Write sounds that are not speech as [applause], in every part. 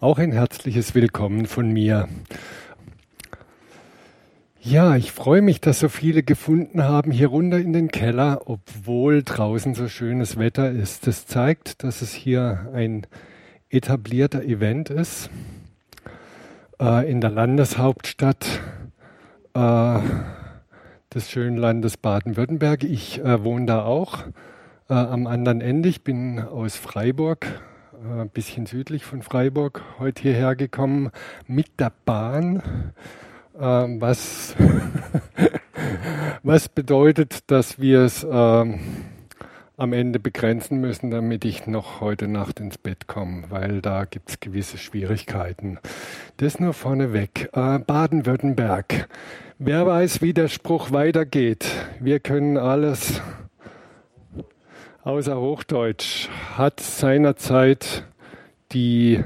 Auch ein herzliches Willkommen von mir. Ja, ich freue mich, dass so viele gefunden haben hier runter in den Keller, obwohl draußen so schönes Wetter ist. Das zeigt, dass es hier ein etablierter Event ist äh, in der Landeshauptstadt äh, des schönen Landes Baden-Württemberg. Ich äh, wohne da auch äh, am anderen Ende. Ich bin aus Freiburg, ein äh, bisschen südlich von Freiburg, heute hierher gekommen mit der Bahn. Ähm, was, [laughs] was bedeutet, dass wir es ähm, am Ende begrenzen müssen, damit ich noch heute Nacht ins Bett komme, weil da gibt es gewisse Schwierigkeiten. Das nur vorneweg. Äh, Baden-Württemberg. Wer weiß, wie der Spruch weitergeht. Wir können alles außer Hochdeutsch. Hat seinerzeit die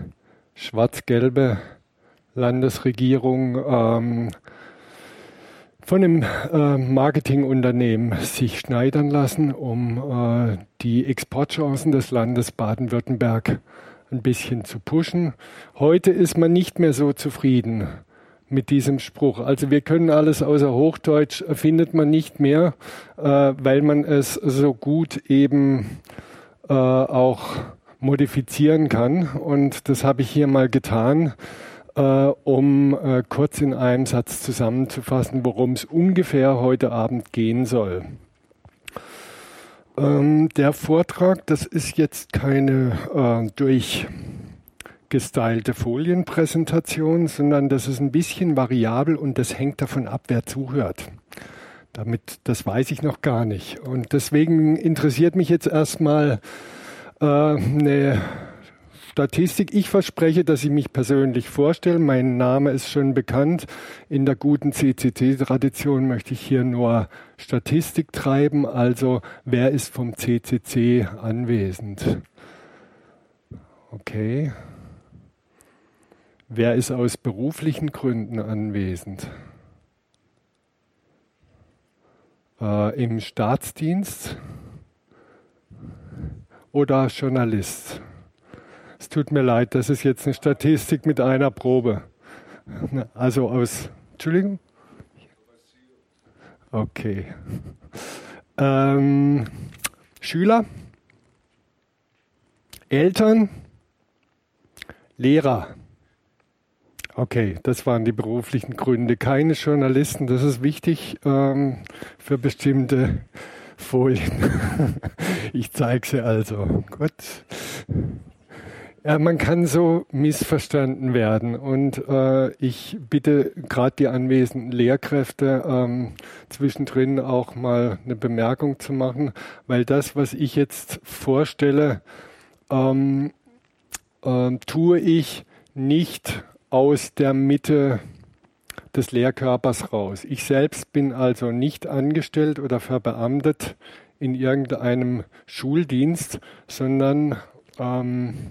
schwarz-gelbe Landesregierung ähm, von einem äh, Marketingunternehmen sich schneidern lassen, um äh, die Exportchancen des Landes Baden-Württemberg ein bisschen zu pushen. Heute ist man nicht mehr so zufrieden mit diesem Spruch. Also wir können alles außer Hochdeutsch findet man nicht mehr, äh, weil man es so gut eben äh, auch modifizieren kann. Und das habe ich hier mal getan äh, um äh, kurz in einem Satz zusammenzufassen, worum es ungefähr heute Abend gehen soll. Ähm, der Vortrag, das ist jetzt keine äh, durchgestylte Folienpräsentation, sondern das ist ein bisschen variabel und das hängt davon ab, wer zuhört. Damit, das weiß ich noch gar nicht. Und deswegen interessiert mich jetzt erstmal äh, eine Statistik. Ich verspreche, dass ich mich persönlich vorstelle. Mein Name ist schon bekannt. In der guten CCC-Tradition möchte ich hier nur Statistik treiben. Also, wer ist vom CCC anwesend? Okay. Wer ist aus beruflichen Gründen anwesend? Äh, Im Staatsdienst oder Journalist? Es tut mir leid, das ist jetzt eine Statistik mit einer Probe. Also aus, Entschuldigung? Okay. Ähm, Schüler, Eltern, Lehrer. Okay, das waren die beruflichen Gründe. Keine Journalisten, das ist wichtig ähm, für bestimmte Folien. [laughs] ich zeige sie also. Gut. Ja, man kann so missverstanden werden und äh, ich bitte gerade die anwesenden Lehrkräfte ähm, zwischendrin auch mal eine Bemerkung zu machen, weil das, was ich jetzt vorstelle, ähm, äh, tue ich nicht aus der Mitte des Lehrkörpers raus. Ich selbst bin also nicht angestellt oder verbeamtet in irgendeinem Schuldienst, sondern ähm,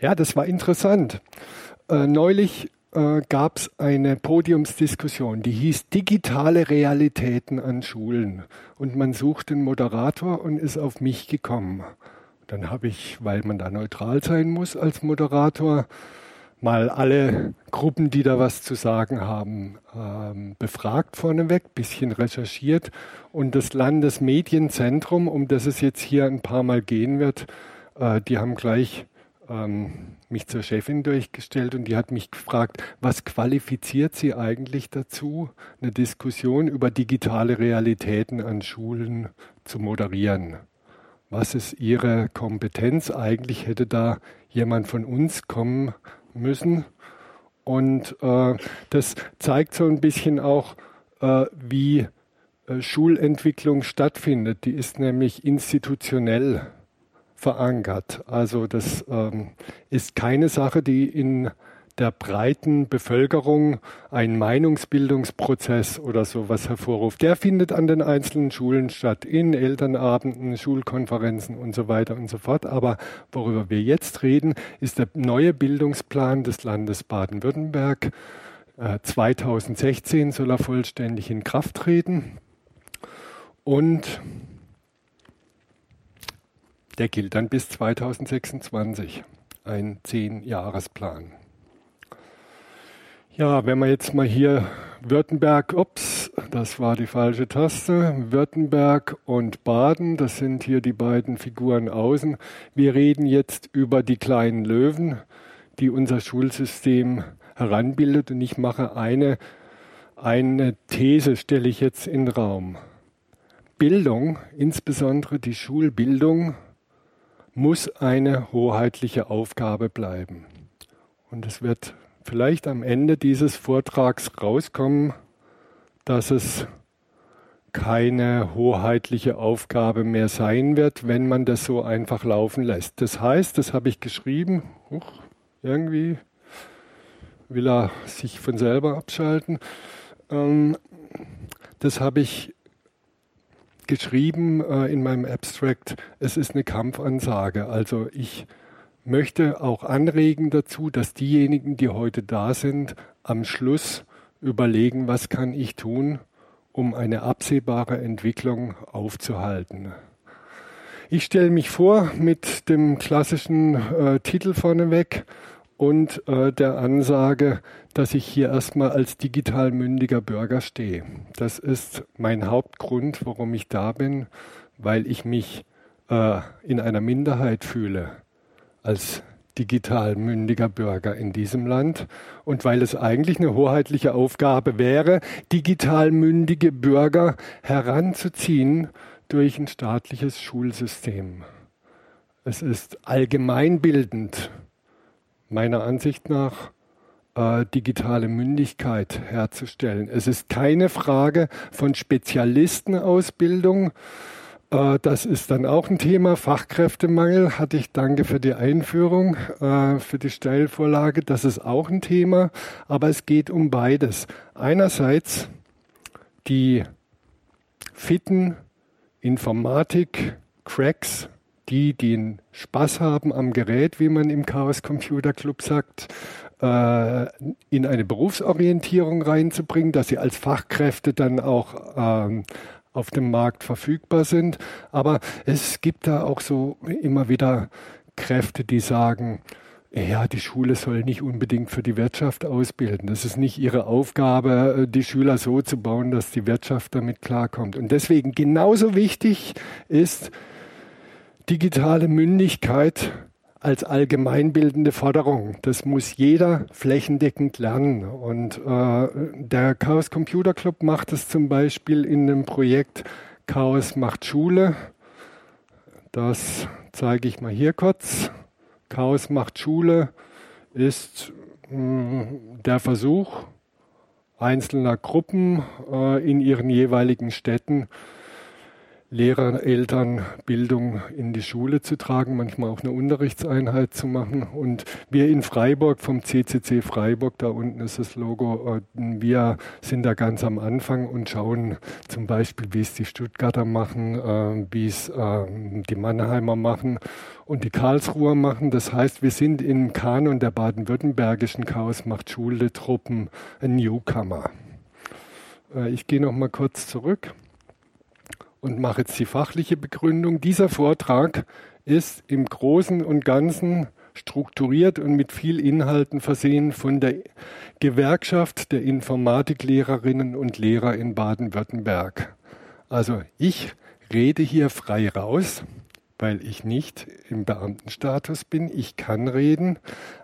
ja, das war interessant. Äh, neulich äh, gab es eine Podiumsdiskussion, die hieß Digitale Realitäten an Schulen. Und man sucht den Moderator und ist auf mich gekommen. Dann habe ich, weil man da neutral sein muss als Moderator, mal alle Gruppen, die da was zu sagen haben, ähm, befragt vorneweg, bisschen recherchiert und das Landesmedienzentrum, um das es jetzt hier ein paar Mal gehen wird, äh, die haben gleich ähm, mich zur Chefin durchgestellt und die hat mich gefragt, was qualifiziert sie eigentlich dazu, eine Diskussion über digitale Realitäten an Schulen zu moderieren? Was ist ihre Kompetenz? Eigentlich hätte da jemand von uns kommen müssen. Und äh, das zeigt so ein bisschen auch, äh, wie äh, Schulentwicklung stattfindet. Die ist nämlich institutionell verankert. Also das ähm, ist keine Sache, die in der breiten Bevölkerung einen Meinungsbildungsprozess oder sowas hervorruft. Der findet an den einzelnen Schulen statt, in Elternabenden, Schulkonferenzen und so weiter und so fort. Aber worüber wir jetzt reden, ist der neue Bildungsplan des Landes Baden-Württemberg. Äh, 2016 soll er vollständig in Kraft treten. Und der gilt dann bis 2026. ein Zehn-Jahresplan. Ja, wenn man jetzt mal hier Württemberg, ups, das war die falsche Taste, Württemberg und Baden, das sind hier die beiden Figuren außen. Wir reden jetzt über die kleinen Löwen, die unser Schulsystem heranbildet und ich mache eine, eine These, stelle ich jetzt in den Raum. Bildung, insbesondere die Schulbildung, muss eine hoheitliche Aufgabe bleiben. Und es wird vielleicht am Ende dieses Vortrags rauskommen, dass es keine hoheitliche Aufgabe mehr sein wird, wenn man das so einfach laufen lässt. Das heißt, das habe ich geschrieben, huch, irgendwie will er sich von selber abschalten. Ähm, das habe ich geschrieben äh, in meinem Abstract. Es ist eine Kampfansage. Also ich möchte auch anregen dazu, dass diejenigen, die heute da sind, am Schluss überlegen, was kann ich tun, um eine absehbare Entwicklung aufzuhalten. Ich stelle mich vor mit dem klassischen äh, Titel vorneweg und äh, der Ansage, dass ich hier erstmal als digital mündiger Bürger stehe. Das ist mein Hauptgrund, warum ich da bin, weil ich mich äh, in einer Minderheit fühle als digital mündiger Bürger in diesem Land und weil es eigentlich eine hoheitliche Aufgabe wäre, digital mündige Bürger heranzuziehen durch ein staatliches Schulsystem. Es ist allgemeinbildend, meiner Ansicht nach, äh, digitale Mündigkeit herzustellen. Es ist keine Frage von Spezialistenausbildung, das ist dann auch ein Thema. Fachkräftemangel hatte ich danke für die Einführung, äh, für die Steilvorlage. Das ist auch ein Thema. Aber es geht um beides. Einerseits die fitten Informatik-Cracks, die den Spaß haben am Gerät, wie man im Chaos Computer Club sagt, äh, in eine Berufsorientierung reinzubringen, dass sie als Fachkräfte dann auch ähm, auf dem Markt verfügbar sind. Aber es gibt da auch so immer wieder Kräfte, die sagen, ja, die Schule soll nicht unbedingt für die Wirtschaft ausbilden. Das ist nicht ihre Aufgabe, äh, die Schüler so zu bauen, dass die Wirtschaft damit klarkommt. Und deswegen genauso wichtig ist digitale Mündigkeit als allgemeinbildende Forderung. Das muss jeder flächendeckend lernen. Und äh, der Chaos Computer Club macht es zum Beispiel in dem Projekt Chaos macht Schule. Das zeige ich mal hier kurz. Chaos macht Schule ist mh, mm, der Versuch einzelner Gruppen äh, in ihren jeweiligen Städten Lehrer, Eltern Bildung in die Schule zu tragen, manchmal auch eine Unterrichtseinheit zu machen. Und wir in Freiburg vom CCC Freiburg, da unten ist das Logo, äh, wir sind da ganz am Anfang und schauen zum Beispiel, wie es die Stuttgarter machen, äh, wie es äh, die Mannheimer machen und die Karlsruher machen. Das heißt, wir sind im Kanon der baden-württembergischen Chaos macht Schule Truppen ein Newcomer. Ich gehe noch mal kurz zurück und mache jetzt die fachliche Begründung. Dieser Vortrag ist im Großen und Ganzen strukturiert und mit viel Inhalten versehen von der Gewerkschaft der Informatiklehrerinnen und Lehrer in Baden-Württemberg. Also ich rede hier frei raus, weil ich nicht im Beamtenstatus bin. Ich kann reden,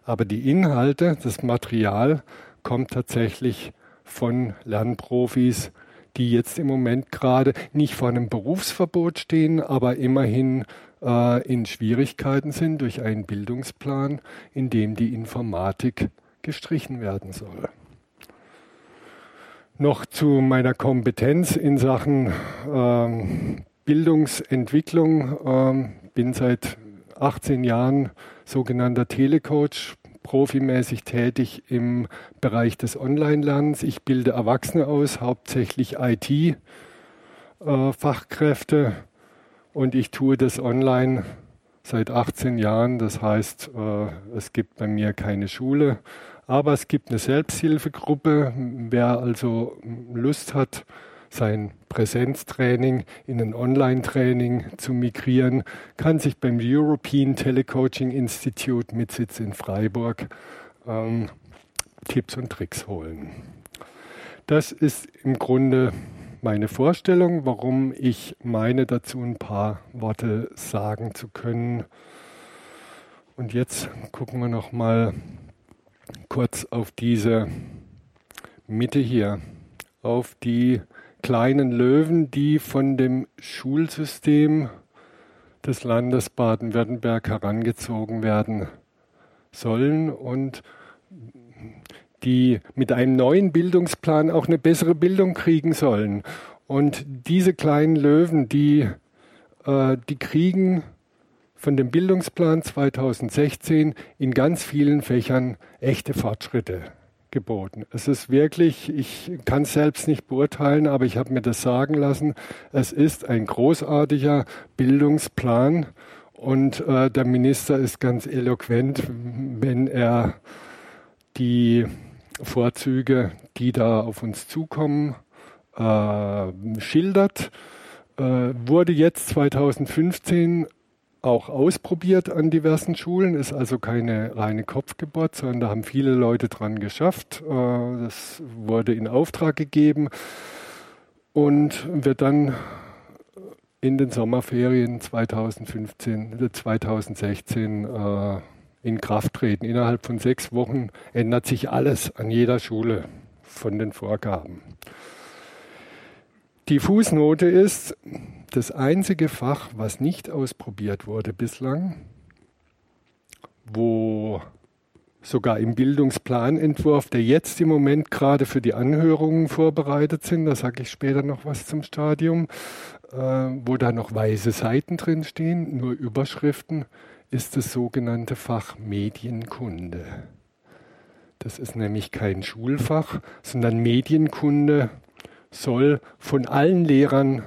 aber die Inhalte, das Material kommt tatsächlich von Lernprofis, die jetzt im Moment gerade nicht vor einem Berufsverbot stehen, aber immerhin äh, in Schwierigkeiten sind durch einen Bildungsplan, in dem die Informatik gestrichen werden soll. Noch zu meiner Kompetenz in Sachen ähm, Bildungsentwicklung. Ähm, bin seit 18 Jahren sogenannter Telecoach, profimäßig tätig im Bereich des Online-Lernens. Ich bilde Erwachsene aus, hauptsächlich IT-Fachkräfte äh, und ich tue das online seit 18 Jahren. Das heißt, äh, es gibt bei mir keine Schule, aber es gibt eine Selbsthilfegruppe. Wer also Lust hat, sein Präsenztraining in ein Online-Training zu migrieren, kann sich beim European Telecoaching Institute mit Sitz in Freiburg ähm, Tipps und Tricks holen. Das ist im Grunde meine Vorstellung, warum ich meine, dazu ein paar Worte sagen zu können. Und jetzt gucken wir noch mal kurz auf diese Mitte hier, auf die kleinen Löwen, die von dem Schulsystem des Landes Baden-Württemberg herangezogen werden sollen und die mit einem neuen Bildungsplan auch eine bessere Bildung kriegen sollen. Und diese kleinen Löwen, die, äh, die kriegen von dem Bildungsplan 2016 in ganz vielen Fächern echte Fortschritte geboten. Es ist wirklich, ich kann selbst nicht beurteilen, aber ich habe mir das sagen lassen, es ist ein großartiger Bildungsplan und äh, der Minister ist ganz eloquent, wenn er die Vorzüge, die da auf uns zukommen, äh, schildert. Äh, wurde jetzt 2015 auch ausprobiert an diversen Schulen, ist also keine reine Kopfgeburt, sondern da haben viele Leute dran geschafft. Äh, das wurde in Auftrag gegeben und wird dann in den Sommerferien 2015, 2016 äh, in Kraft treten. Innerhalb von sechs Wochen ändert sich alles an jeder Schule von den Vorgaben. Die Fußnote ist, das einzige Fach, was nicht ausprobiert wurde bislang, wo sogar im Bildungsplanentwurf, der jetzt im Moment gerade für die Anhörungen vorbereitet sind, da sage ich später noch was zum Stadium, äh, wo da noch weiße Seiten drin stehen, nur Überschriften, ist das sogenannte Fach Medienkunde. Das ist nämlich kein Schulfach, sondern Medienkunde soll von allen Lehrern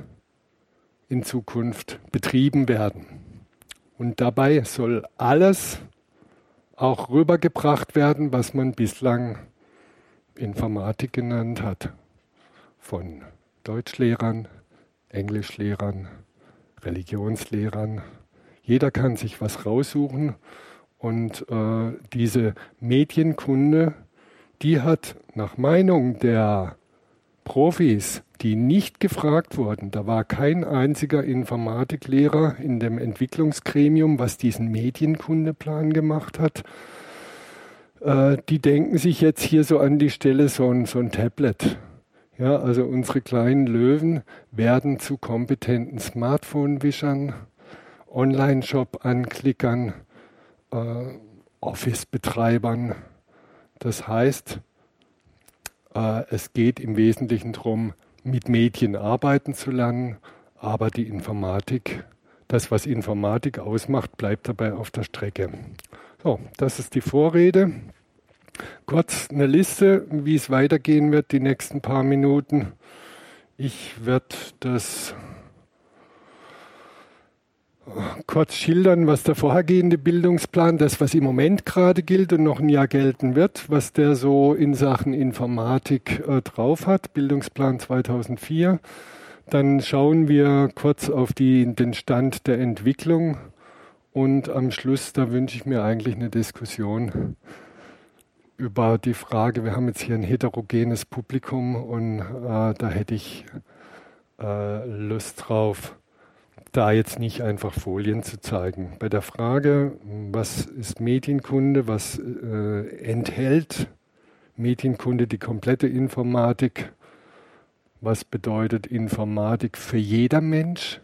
in Zukunft betrieben werden. Und dabei soll alles auch rübergebracht werden, was man bislang Informatik genannt hat. Von Deutschlehrern, Englischlehrern, Religionslehrern. Jeder kann sich was raussuchen und äh, diese Medienkunde, die hat nach Meinung der Profis, die nicht gefragt wurden. Da war kein einziger Informatiklehrer in dem Entwicklungsgremium, was diesen Medienkundeplan gemacht hat. Äh, die denken sich jetzt hier so an die Stelle so ein, so ein Tablet. Ja, also unsere kleinen Löwen werden zu kompetenten Smartphone-Wischern, Online-Shop-Anklickern, äh, Office-Betreibern. Das heißt, es geht im Wesentlichen darum, mit Medien arbeiten zu lernen, aber die Informatik, das, was Informatik ausmacht, bleibt dabei auf der Strecke. So, das ist die Vorrede. Kurz eine Liste, wie es weitergehen wird die nächsten paar Minuten. Ich werde das kurz schildern, was der vorhergehende Bildungsplan, das, was im Moment gerade gilt und noch ein Jahr gelten wird, was der so in Sachen Informatik äh, drauf hat, Bildungsplan 2004. Dann schauen wir kurz auf die, den Stand der Entwicklung. Und am Schluss, da wünsche ich mir eigentlich eine Diskussion über die Frage, wir haben jetzt hier ein heterogenes Publikum und äh, da hätte ich äh, Lust drauf, da jetzt nicht einfach Folien zu zeigen. Bei der Frage, was ist Medienkunde, was äh, enthält Medienkunde die komplette Informatik, was bedeutet Informatik für jeder Mensch,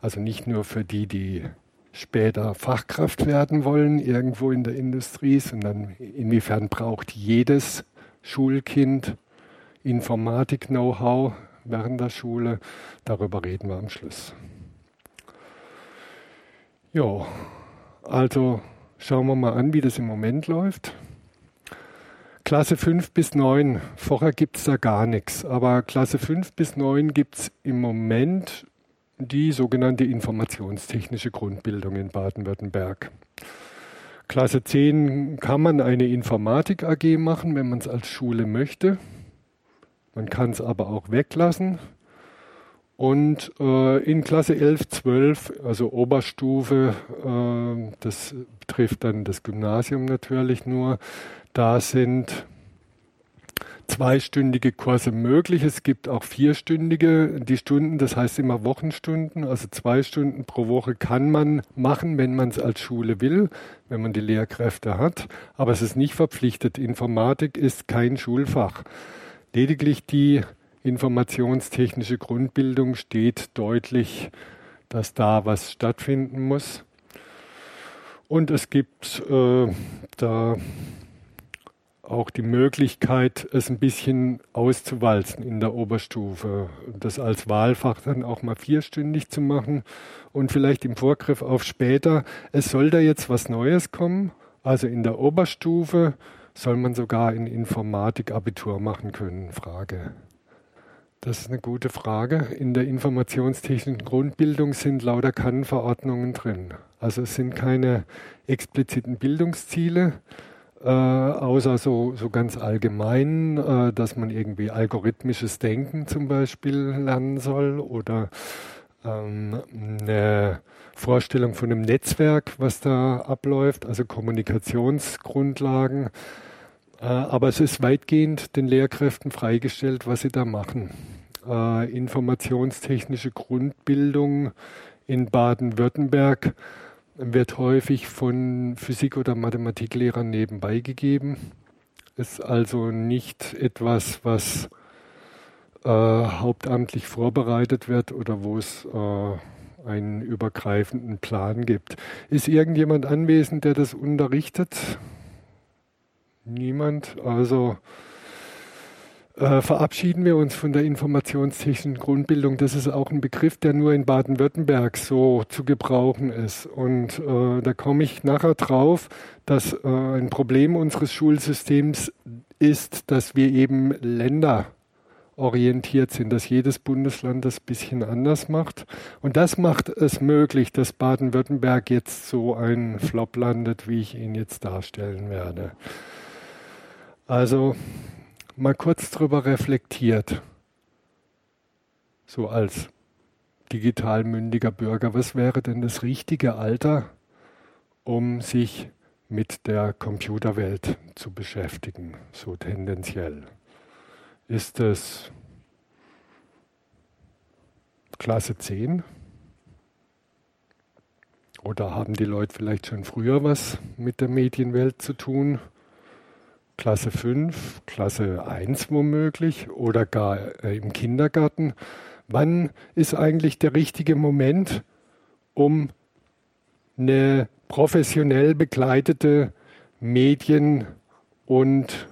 also nicht nur für die, die später Fachkraft werden wollen, irgendwo in der Industrie, sondern inwiefern braucht jedes Schulkind Informatik-Know-how während der Schule. Darüber reden wir am Schluss. Ja, also schauen wir mal an, wie das im Moment läuft. Klasse 5 bis 9, vorher gibt es da gar nichts, aber Klasse 5 bis 9 gibt es im Moment die sogenannte informationstechnische Grundbildung in Baden-Württemberg. Klasse 10 kann man eine Informatik AG machen, wenn man es als Schule möchte. Man kann es aber auch weglassen. Und äh, in Klasse 11, 12, also Oberstufe, äh, das betrifft dann das Gymnasium natürlich nur, da sind zweistündige Kurse möglich. Es gibt auch vierstündige. Die Stunden, das heißt immer Wochenstunden, also zwei Stunden pro Woche kann man machen, wenn man es als Schule will, wenn man die Lehrkräfte hat. Aber es ist nicht verpflichtet. Informatik ist kein Schulfach. Lediglich die informationstechnische Grundbildung steht deutlich, dass da was stattfinden muss. Und es gibt äh, da auch die Möglichkeit, es ein bisschen auszuwalzen in der Oberstufe. Das als Wahlfach dann auch mal vierstündig zu machen und vielleicht im Vorgriff auf später. Es soll da jetzt was Neues kommen. Also in der Oberstufe soll man sogar in Informatik Abitur machen können. Frage. Das ist eine gute Frage. In der informationstechnischen Grundbildung sind lauter Kannverordnungen drin. Also es sind keine expliziten Bildungsziele, äh, außer so, so ganz allgemein, äh, dass man irgendwie algorithmisches Denken zum Beispiel lernen soll oder ähm, eine Vorstellung von einem Netzwerk, was da abläuft, also Kommunikationsgrundlagen. Äh, aber es ist weitgehend den Lehrkräften freigestellt, was sie da machen. Äh, informationstechnische Grundbildung in Baden-Württemberg wird häufig von Physik- oder Mathematiklehrern nebenbei gegeben. Ist also nicht etwas, was äh, hauptamtlich vorbereitet wird oder wo es äh, einen übergreifenden Plan gibt. Ist irgendjemand anwesend, der das unterrichtet? Niemand. Also äh, verabschieden wir uns von der informationstechnischen Grundbildung. Das ist auch ein Begriff, der nur in Baden-Württemberg so zu gebrauchen ist. Und äh, da komme ich nachher drauf, dass äh, ein Problem unseres Schulsystems ist, dass wir eben Länder orientiert sind, dass jedes Bundesland das bisschen anders macht. Und das macht es möglich, dass Baden-Württemberg jetzt so ein Flop landet, wie ich ihn jetzt darstellen werde. Also mal kurz drüber reflektiert, so als digital mündiger Bürger, was wäre denn das richtige Alter, um sich mit der Computerwelt zu beschäftigen, so tendenziell? Ist es Klasse 10? Oder haben die Leute vielleicht schon früher was mit der Medienwelt zu tun? Klasse 5, Klasse 1 womöglich oder gar äh, im Kindergarten. Wann ist eigentlich der richtige Moment, um eine professionell begleitete Medien- und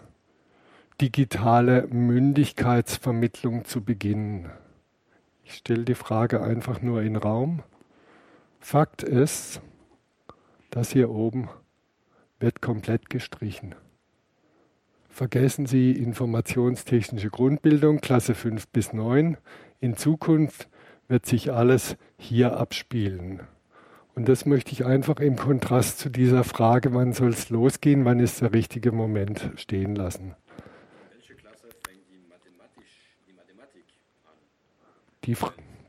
digitale Mündigkeitsvermittlung zu beginnen? Ich stelle die Frage einfach nur in den Raum. Fakt ist, das hier oben wird komplett gestrichen. Vergessen Sie informationstechnische Grundbildung, Klasse 5 bis 9. In Zukunft wird sich alles hier abspielen. Und das möchte ich einfach im Kontrast zu dieser Frage, wann soll es losgehen, wann ist der richtige Moment, stehen lassen. Welche Klasse fängt die, die Mathematik an? Die,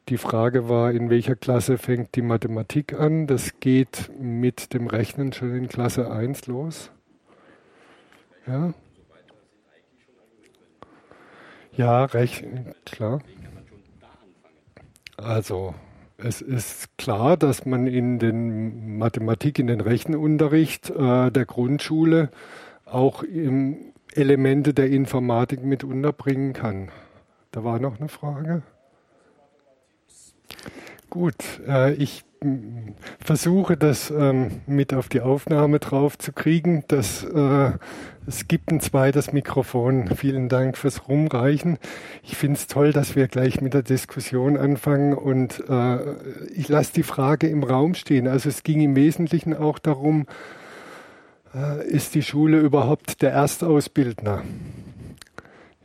die Frage war, in welcher Klasse fängt die Mathematik an? Das geht mit dem Rechnen schon in Klasse 1 los. Ja. Ja, recht, klar. Also, es ist klar, dass man in den Mathematik, in den Rechenunterricht äh, der Grundschule auch im Elemente der Informatik mit unterbringen kann. Da war noch eine Frage. Gut, äh, ich versuche das ähm, mit auf die Aufnahme drauf zu kriegen. Das, äh, es gibt ein zweites Mikrofon. Vielen Dank fürs Rumreichen. Ich finde es toll, dass wir gleich mit der Diskussion anfangen und äh, ich lasse die Frage im Raum stehen. Also es ging im Wesentlichen auch darum, äh, ist die Schule überhaupt der Erstausbildner?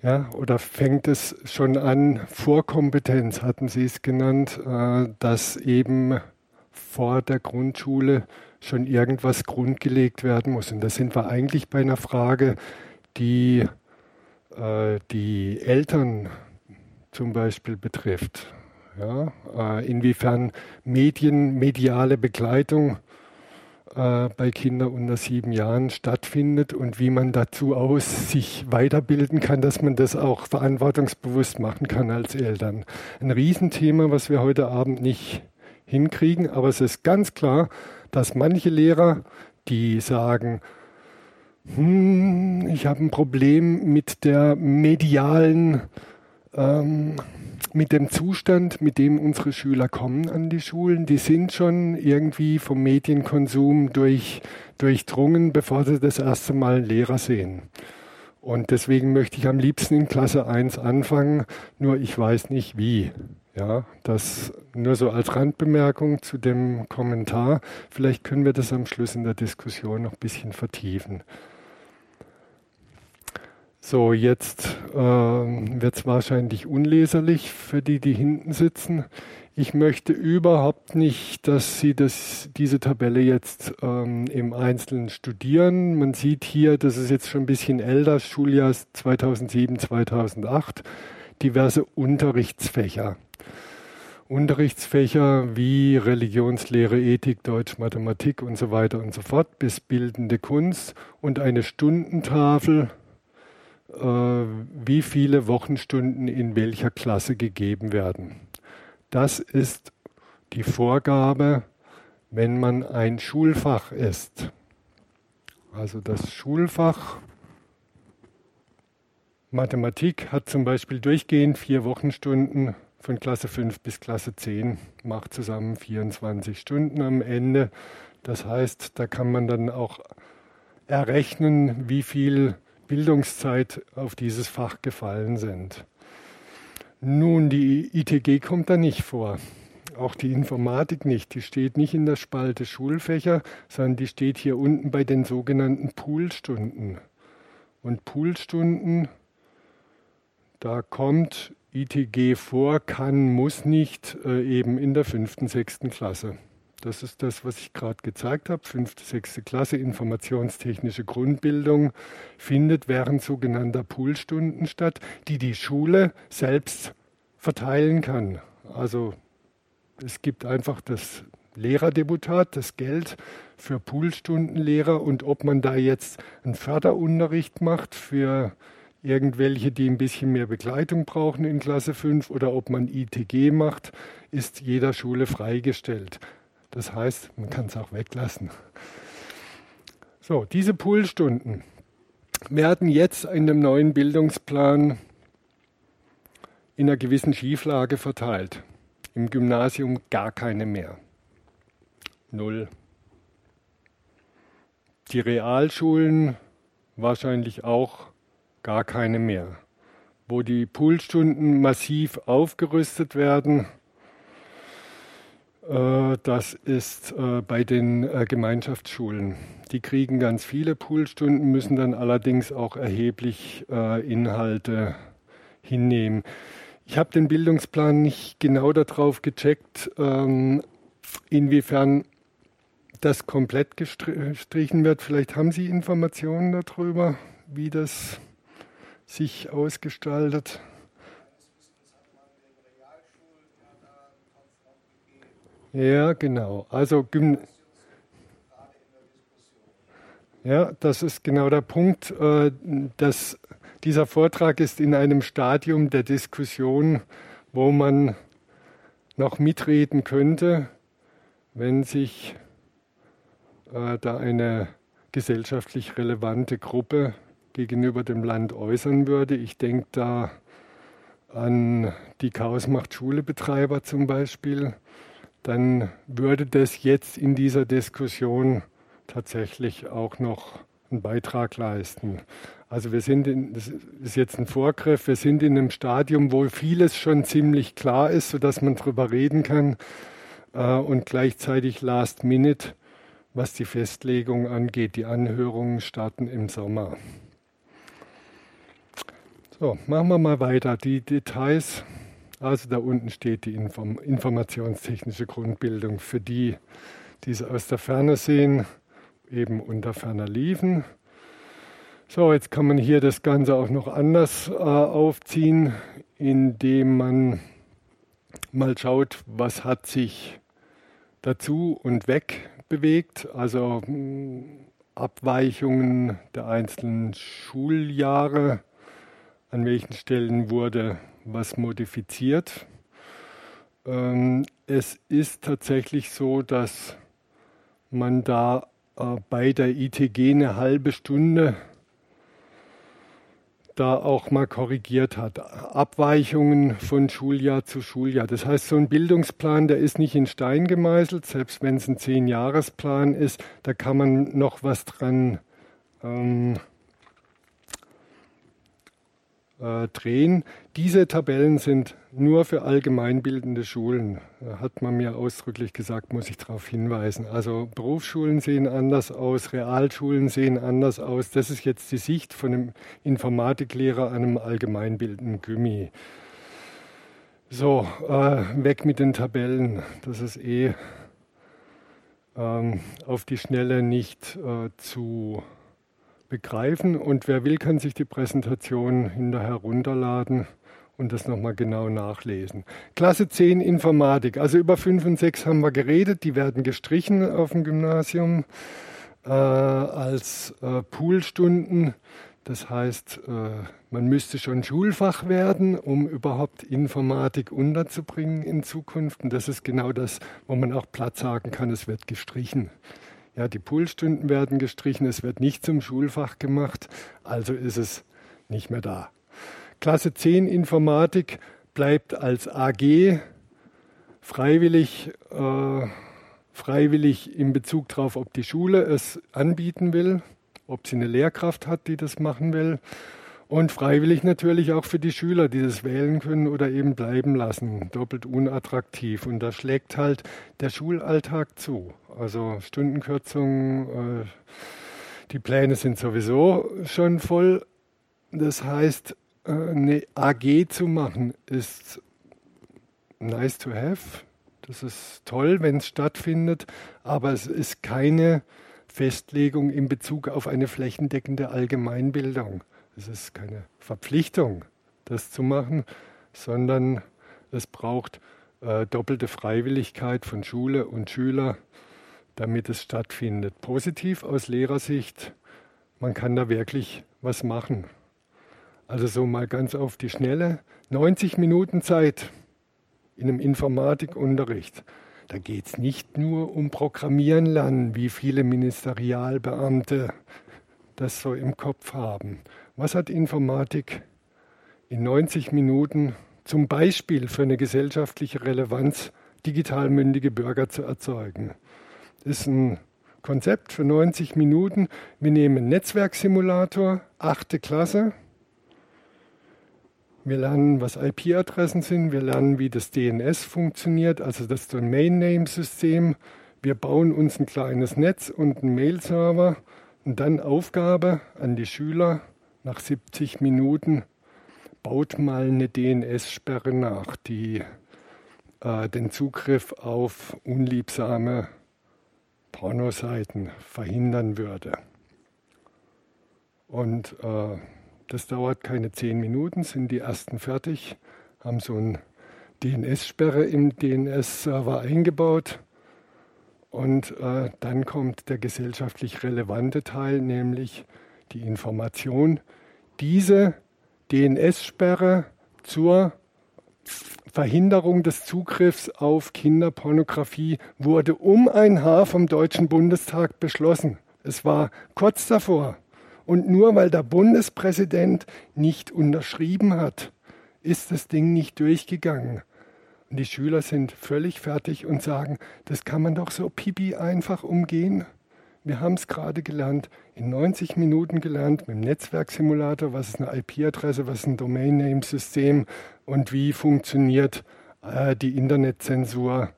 Ja, oder fängt es schon an, Vorkompetenz hatten Sie es genannt, äh, dass eben vor der Grundschule schon irgendwas grundgelegt werden muss. Und da sind wir eigentlich bei einer Frage, die äh, die Eltern zum Beispiel betrifft. Ja, äh, inwiefern Medien, mediale Begleitung äh, bei Kindern unter sieben Jahren stattfindet und wie man dazu aus sich weiterbilden kann, dass man das auch verantwortungsbewusst machen kann als Eltern. Ein Riesenthema, was wir heute Abend nicht hinkriegen, aber es ist ganz klar, dass manche Lehrer, die sagen, hm, ich habe ein Problem mit der medialen ähm, mit dem Zustand, mit dem unsere Schüler kommen an die Schulen, die sind schon irgendwie vom Medienkonsum durch, durchdrungen, bevor sie das erste Mal einen Lehrer sehen. Und deswegen möchte ich am liebsten in Klasse 1 anfangen, nur ich weiß nicht wie. Ja, das nur so als Randbemerkung zu dem Kommentar. Vielleicht können wir das am Schluss in der Diskussion noch ein bisschen vertiefen. So, jetzt äh, wird es wahrscheinlich unleserlich für die, die hinten sitzen. Ich möchte überhaupt nicht, dass Sie das, diese Tabelle jetzt ähm, im Einzelnen studieren. Man sieht hier, das ist jetzt schon ein bisschen älter, Schuljahr 2007, 2008, diverse Unterrichtsfächer. Unterrichtsfächer wie Religionslehre, Ethik, Deutsch, Mathematik und so weiter und so fort bis bildende Kunst und eine Stundentafel äh, wie viele Wochenstunden in welcher Klasse gegeben werden. Das ist die Vorgabe, wenn man ein Schulfach ist. Also das Schulfach Mathematik hat zum Beispiel durchgehend vier Wochenstunden von Klasse 5 bis Klasse 10, macht zusammen 24 Stunden am Ende. Das heißt, da kann man dann auch errechnen, wie viel Bildungszeit auf dieses Fach gefallen sind. Nun, die ITG kommt da nicht vor. Auch die Informatik nicht. Die steht nicht in der Spalte Schulfächer, sondern die steht hier unten bei den sogenannten Poolstunden. Und Poolstunden, da kommt ITG vor, kann, muss nicht, äh, eben in der fünften, sechsten Klasse. Das ist das, was ich gerade gezeigt habe. Fünfte, sechste Klasse informationstechnische Grundbildung findet während sogenannter Poolstunden statt, die die Schule selbst verteilen kann. Also es gibt einfach das Lehrerdeputat, das Geld für Poolstundenlehrer und ob man da jetzt einen Förderunterricht macht für irgendwelche, die ein bisschen mehr Begleitung brauchen in Klasse 5 oder ob man ITG macht, ist jeder Schule freigestellt. Das heißt, man kann es auch weglassen. So, diese Poolstunden werden jetzt in dem neuen Bildungsplan in einer gewissen Schieflage verteilt. Im Gymnasium gar keine mehr. Null. Die Realschulen wahrscheinlich auch gar keine mehr. Wo die Poolstunden massiv aufgerüstet werden, äh, das ist äh, bei den äh, Gemeinschaftsschulen. Die kriegen ganz viele Poolstunden, müssen dann allerdings auch erheblich Inhalte hinnehmen. Ich habe den Bildungsplan nicht genau darauf gecheckt, ähm, inwiefern das komplett gestrichen wird. Vielleicht haben Sie Informationen darüber, wie das sich ausgestaltet. Ja, genau. Also ja, das ist genau der Punkt. Äh, dass dieser Vortrag ist in einem Stadium der Diskussion, wo man noch mitreden könnte, wenn sich äh, da eine gesellschaftlich relevante Gruppe gegenüber dem Land äußern würde. Ich denke da an die Chaos macht Schule Betreiber zum Beispiel dann würde das jetzt in dieser Diskussion tatsächlich auch noch einen Beitrag leisten. Also wir sind in, das ist jetzt ein Vorgriff, wir sind in einem Stadium, wo vieles schon ziemlich klar ist, sodass man darüber reden kann äh, und gleichzeitig Last Minute, was die Festlegung angeht. Die Anhörungen starten im Sommer. So, machen wir mal weiter. Die Details also da unten steht die Inform informationstechnische Grundbildung für die, die es aus der Ferne sehen, eben unter ferner liefen. So, jetzt kann man hier das Ganze auch noch anders äh, aufziehen, indem man mal schaut, was hat sich dazu und weg bewegt, also mh, hm, Abweichungen der einzelnen Schuljahre, an welchen Stellen wurde was modifiziert. Ähm, es ist tatsächlich so, dass man da äh, bei der ITG eine halbe Stunde da auch mal korrigiert hat. Abweichungen von Schuljahr zu Schuljahr. Das heißt, so ein Bildungsplan, der ist nicht in Stein gemeißelt, selbst wenn es ein Zehn-Jahresplan ist, da kann man noch was dran ähm, äh, drehen. Diese Tabellen sind nur für allgemeinbildende Schulen. Hat man mir ausdrücklich gesagt, muss ich darauf hinweisen. Also Berufsschulen sehen anders aus, Realschulen sehen anders aus. Das ist jetzt die Sicht von einem Informatiklehrer an einem allgemeinbildenden Gummi. So, äh, weg mit den Tabellen. Das ist eh ähm, auf die Schnelle nicht äh, zu begreifen. Und wer will, kann sich die Präsentation hinterher runterladen und das nochmal genau nachlesen. Klasse 10 Informatik, also über 5 und 6 haben wir geredet, die werden gestrichen auf dem Gymnasium äh, als äh, Poolstunden. Das heißt, äh, man müsste schon Schulfach werden, um überhaupt Informatik unterzubringen in Zukunft. Und das ist genau das, wo man auch Platz sagen kann, es wird gestrichen. Ja, die Poolstunden werden gestrichen, es wird nicht zum Schulfach gemacht, also ist es nicht mehr da. Klasse 10 Informatik bleibt als AG freiwillig, äh, freiwillig in Bezug darauf, ob die Schule es anbieten will, ob sie eine Lehrkraft hat, die das machen will. Und freiwillig natürlich auch für die Schüler, die das wählen können oder eben bleiben lassen. Doppelt unattraktiv. Und da schlägt halt der Schulalltag zu. Also Stundenkürzungen, äh, die Pläne sind sowieso schon voll. Das heißt, äh, eine AG zu machen ist nice to have. Das ist toll, wenn es stattfindet, aber es ist keine Festlegung in Bezug auf eine flächendeckende Allgemeinbildung. Es ist keine Verpflichtung, das zu machen, sondern es braucht äh, doppelte Freiwilligkeit von Schule und Schüler, damit es stattfindet. Positiv aus Lehrersicht, man kann da wirklich was machen. Also so mal ganz auf die Schnelle, 90 Minuten Zeit in einem Informatikunterricht. Da geht es nicht nur um Programmieren lernen, wie viele Ministerialbeamte das so im Kopf haben, was hat Informatik in 90 Minuten zum Beispiel für eine gesellschaftliche Relevanz digital mündige Bürger zu erzeugen? Das ist ein Konzept für 90 Minuten. Wir nehmen Netzwerksimulator, achte Klasse. Wir lernen, was IP-Adressen sind. Wir lernen, wie das DNS funktioniert, also das Domain-Name-System. Wir bauen uns ein kleines Netz und einen Mail-Server. Und dann Aufgabe an die Schüler, nach 70 Minuten baut mal eine DNS-Sperre nach, die äh, den Zugriff auf unliebsame Pornoseiten verhindern würde. Und äh, das dauert keine 10 Minuten, sind die ersten fertig, haben so eine DNS-Sperre im DNS-Server eingebaut. Und äh, dann kommt der gesellschaftlich relevante Teil, nämlich die Information, diese DNS-Sperre zur Verhinderung des Zugriffs auf Kinderpornografie wurde um ein Haar vom Deutschen Bundestag beschlossen. Es war kurz davor. Und nur weil der Bundespräsident nicht unterschrieben hat, ist das Ding nicht durchgegangen. Und die Schüler sind völlig fertig und sagen, das kann man doch so pipi einfach umgehen. Wir haben es gerade gelernt, in 90 Minuten gelernt mit dem Netzwerksimulator, was ist eine IP-Adresse, was ist ein Domain-Name-System und wie funktioniert äh, die Internetzensur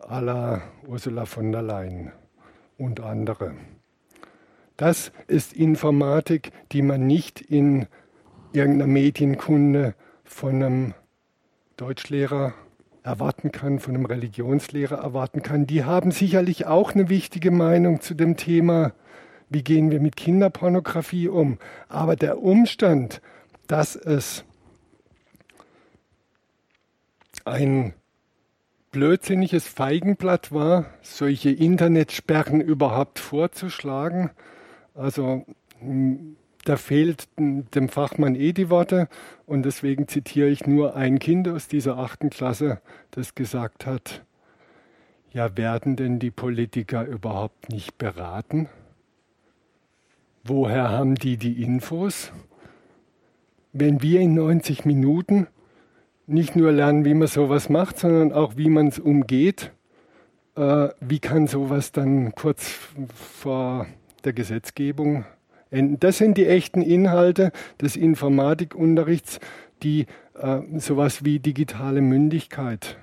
à la Ursula von der Leyen und andere. Das ist Informatik, die man nicht in irgendeiner Medienkunde von einem Deutschlehrer erwarten kann, von einem Religionslehrer erwarten kann. Die haben sicherlich auch eine wichtige Meinung zu dem Thema, wie gehen wir mit Kinderpornografie um. Aber der Umstand, dass es ein blödsinniges Feigenblatt war, solche Internetsperren überhaupt vorzuschlagen. Also da fehlt dem Fachmann eh die Worte und deswegen zitiere ich nur ein Kind aus dieser achten Klasse, das gesagt hat, ja, werden denn die Politiker überhaupt nicht beraten? Woher haben die die Infos? Wenn wir in 90 Minuten nicht nur lernen, wie man sowas macht, sondern auch, wie man es umgeht, äh, wie kann sowas dann kurz vor der Gesetzgebung enden? Das sind die echten Inhalte des Informatikunterrichts, die äh, sowas wie digitale Mündigkeit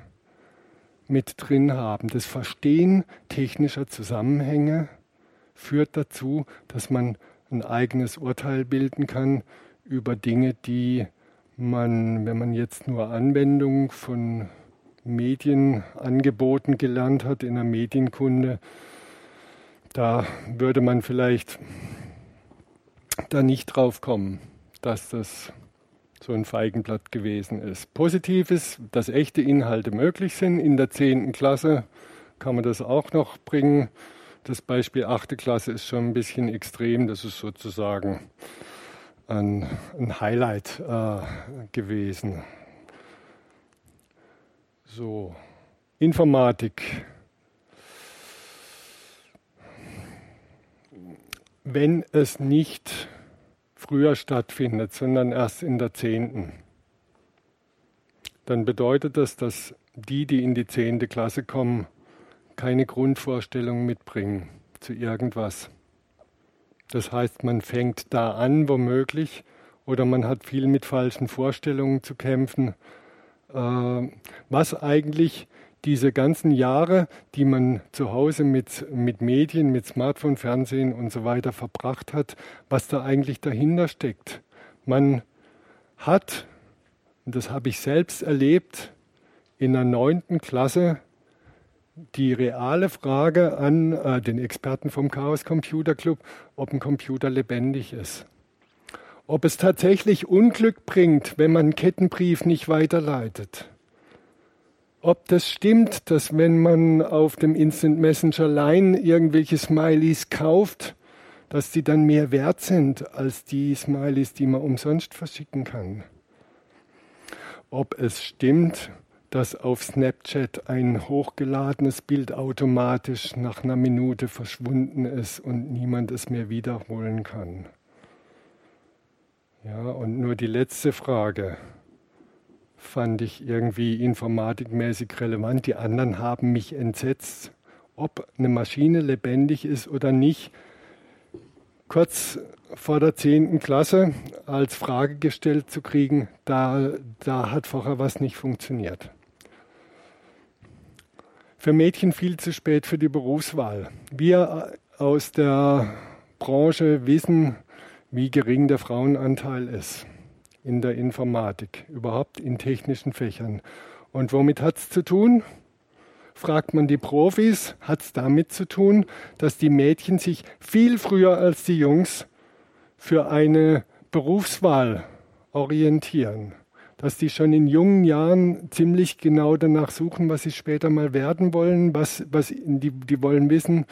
mit drin haben. Das Verstehen technischer Zusammenhänge führt dazu, dass man ein eigenes Urteil bilden kann über Dinge, die man, wenn man jetzt nur Anwendung von Medienangeboten gelernt hat in der Medienkunde, da würde man vielleicht da nicht drauf kommen, dass das so ein Feigenblatt gewesen ist. Positiv ist, dass echte Inhalte möglich sind. In der 10. Klasse kann man das auch noch bringen. Das Beispiel 8. Klasse ist schon ein bisschen extrem. Das ist sozusagen ein, ein Highlight äh, gewesen. So, Informatik. Wenn es nicht früher stattfindet, sondern erst in der zehnten, dann bedeutet das, dass die, die in die zehnte Klasse kommen, keine Grundvorstellung mitbringen zu irgendwas. Das heißt, man fängt da an, womöglich, oder man hat viel mit falschen Vorstellungen zu kämpfen, äh, was eigentlich diese ganzen Jahre, die man zu Hause mit, mit Medien, mit Smartphone, Fernsehen und so weiter verbracht hat, was da eigentlich dahinter steckt. Man hat, und das habe ich selbst erlebt, in der neunten Klasse die reale Frage an äh, den Experten vom Chaos Computer Club, ob ein Computer lebendig ist. Ob es tatsächlich Unglück bringt, wenn man einen Kettenbrief nicht weiterleitet ob das stimmt, dass wenn man auf dem Instant Messenger Line irgendwelche Smileys kauft, dass die dann mehr wert sind als die Smileys, die man umsonst verschicken kann. Ob es stimmt, dass auf Snapchat ein hochgeladenes Bild automatisch nach einer Minute verschwunden ist und niemand es mehr wiederholen kann. Ja, und nur die letzte Frage fand ich irgendwie informatikmäßig relevant. Die anderen haben mich entsetzt, ob eine Maschine lebendig ist oder nicht. Kurz vor der 10. Klasse als Frage gestellt zu kriegen, da, da hat vorher was nicht funktioniert. Für Mädchen viel zu spät für die Berufswahl. Wir aus der Branche wissen, wie gering der Frauenanteil ist in der Informatik, überhaupt in technischen Fächern. Und womit hat es zu tun? Fragt man die Profis, hat es damit zu tun, dass die Mädchen sich viel früher als die Jungs für eine Berufswahl orientieren. Dass die schon in jungen Jahren ziemlich genau danach suchen, was sie später mal werden wollen, was, was die, die wollen wissen,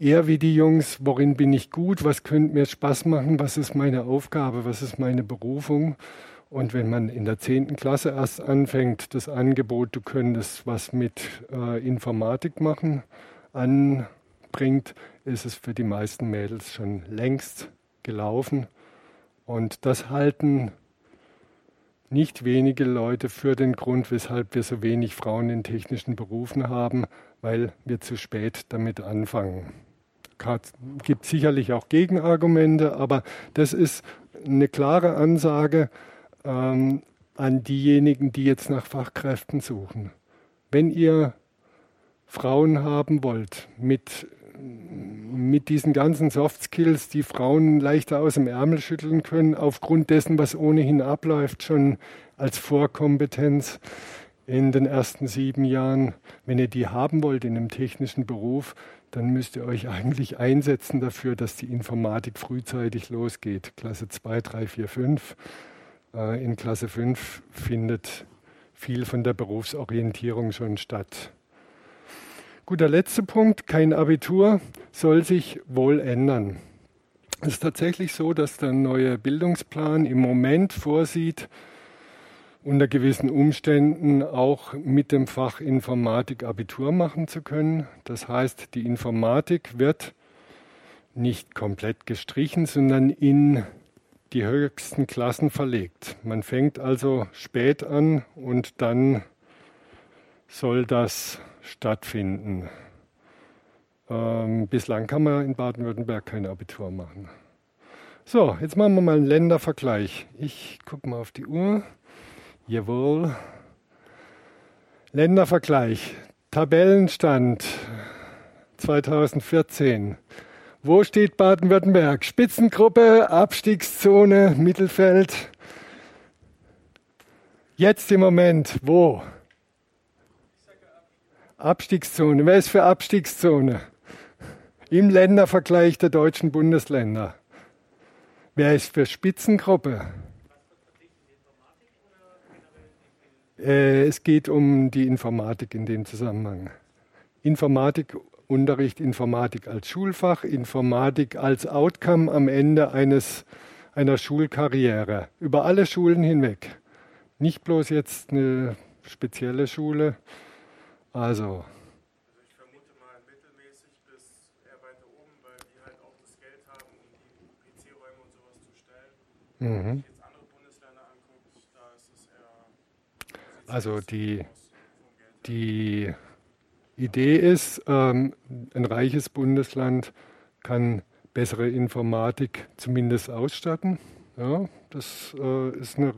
eher wie die Jungs, worin bin ich gut, was könnte mir Spaß machen, was ist meine Aufgabe, was ist meine Berufung. Und wenn man in der 10. Klasse erst anfängt, das Angebot, du könntest was mit äh, Informatik machen, anbringt, ist es für die meisten Mädels schon längst gelaufen. Und das halten nicht wenige Leute für den Grund, weshalb wir so wenig Frauen in technischen Berufen haben, weil wir zu spät damit anfangen. Es gibt sicherlich auch Gegenargumente, aber das ist eine klare Ansage ähm, an diejenigen, die jetzt nach Fachkräften suchen. Wenn ihr Frauen haben wollt mit, mit diesen ganzen Soft Skills, die Frauen leichter aus dem Ärmel schütteln können, aufgrund dessen, was ohnehin abläuft, schon als Vorkompetenz, in den ersten sieben Jahren, wenn ihr die haben wollt in einem technischen Beruf, dann müsst ihr euch eigentlich einsetzen dafür, dass die Informatik frühzeitig losgeht. Klasse 2, 3, 4, 5. In Klasse 5 findet viel von der Berufsorientierung schon statt. Gut, der letzte Punkt, kein Abitur, soll sich wohl ändern. Es ist tatsächlich so, dass der neue Bildungsplan im Moment vorsieht, unter gewissen Umständen auch mit dem Fach Informatik Abitur machen zu können. Das heißt, die Informatik wird nicht komplett gestrichen, sondern in die höchsten Klassen verlegt. Man fängt also spät an und dann soll das stattfinden. Ähm, bislang kann man in Baden-Württemberg kein Abitur machen. So, jetzt machen wir mal einen Ländervergleich. Ich gucke mal auf die Uhr. Jawohl. Ländervergleich. Tabellenstand 2014. Wo steht Baden-Württemberg? Spitzengruppe, Abstiegszone, Mittelfeld. Jetzt im Moment, wo? Abstiegszone. Wer ist für Abstiegszone? Im Ländervergleich der deutschen Bundesländer. Wer ist für Spitzengruppe? Äh, es geht um die Informatik in dem Zusammenhang. Informatikunterricht, Informatik als Schulfach, Informatik als Outcome am Ende eines, einer Schulkarriere. Über alle Schulen hinweg. Nicht bloß jetzt eine spezielle Schule, also. also. ich vermute mal mittelmäßig bis eher weiter halt um. Mhm. Also die, die Idee ist, ähm, ein reiches Bundesland kann bessere Informatik zumindest ausstatten. Ja, das äh, ist eine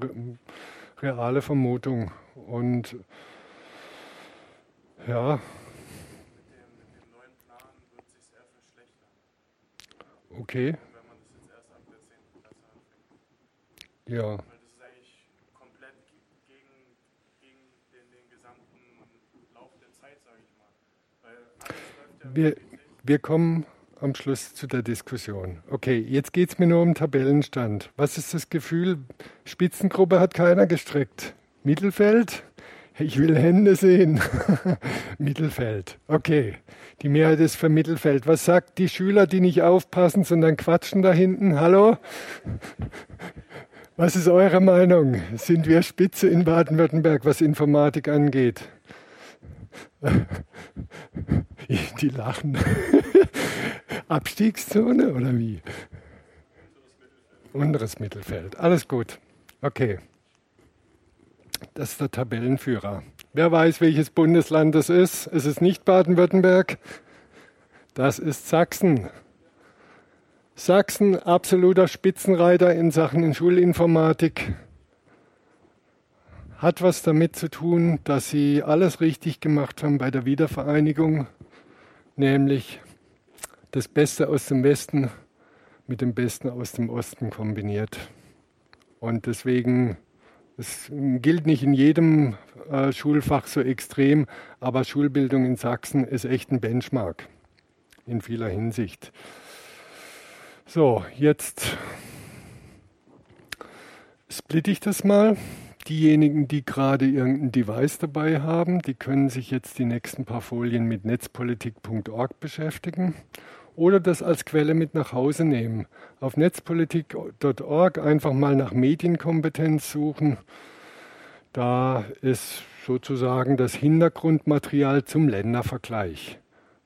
reale Vermutung. Und ja. Mit dem, mit dem neuen Plan wird sich eher verschlechtern. Okay. Wenn man das jetzt erst ab der 10. Klasse anfängt. Ja. Weil das ist eigentlich komplett gegen, den, gesamten Lauf der Zeit, sage ich ja wir, wir kommen am Schluss zu der Diskussion. Okay, jetzt geht es mir nur um Tabellenstand. Was ist das Gefühl? Spitzengruppe hat keiner gestreckt. Mittelfeld? Ich will Hände sehen. [laughs] Mittelfeld. Okay. Die Mehrheit ist für Mittelfeld. Was sagt die Schüler, die nicht aufpassen, sondern quatschen da hinten? Hallo? Was ist eure Meinung? Sind wir Spitze in Baden-Württemberg, was Informatik angeht? [laughs] Die lachen. [laughs] Abstiegszone oder wie? Unteres Mittelfeld. Alles gut. Okay. Das ist der Tabellenführer. Wer weiß, welches Bundesland das ist? Es ist nicht Baden-Württemberg. Das ist Sachsen. Sachsen, absoluter Spitzenreiter in Sachen Schulinformatik. Hat was damit zu tun, dass sie alles richtig gemacht haben bei der Wiedervereinigung, nämlich das Beste aus dem Westen mit dem Besten aus dem Osten kombiniert. Und deswegen es gilt nicht in jedem äh, Schulfach so extrem, aber Schulbildung in Sachsen ist echt ein Benchmark in vieler Hinsicht. So, jetzt splitte ich das mal. Diejenigen, die gerade irgendein Device dabei haben, die können sich jetzt die nächsten paar Folien mit netzpolitik.org beschäftigen oder das als Quelle mit nach Hause nehmen. Auf netzpolitik.org einfach mal nach Medienkompetenz suchen. Da ist sozusagen das Hintergrundmaterial zum Ländervergleich.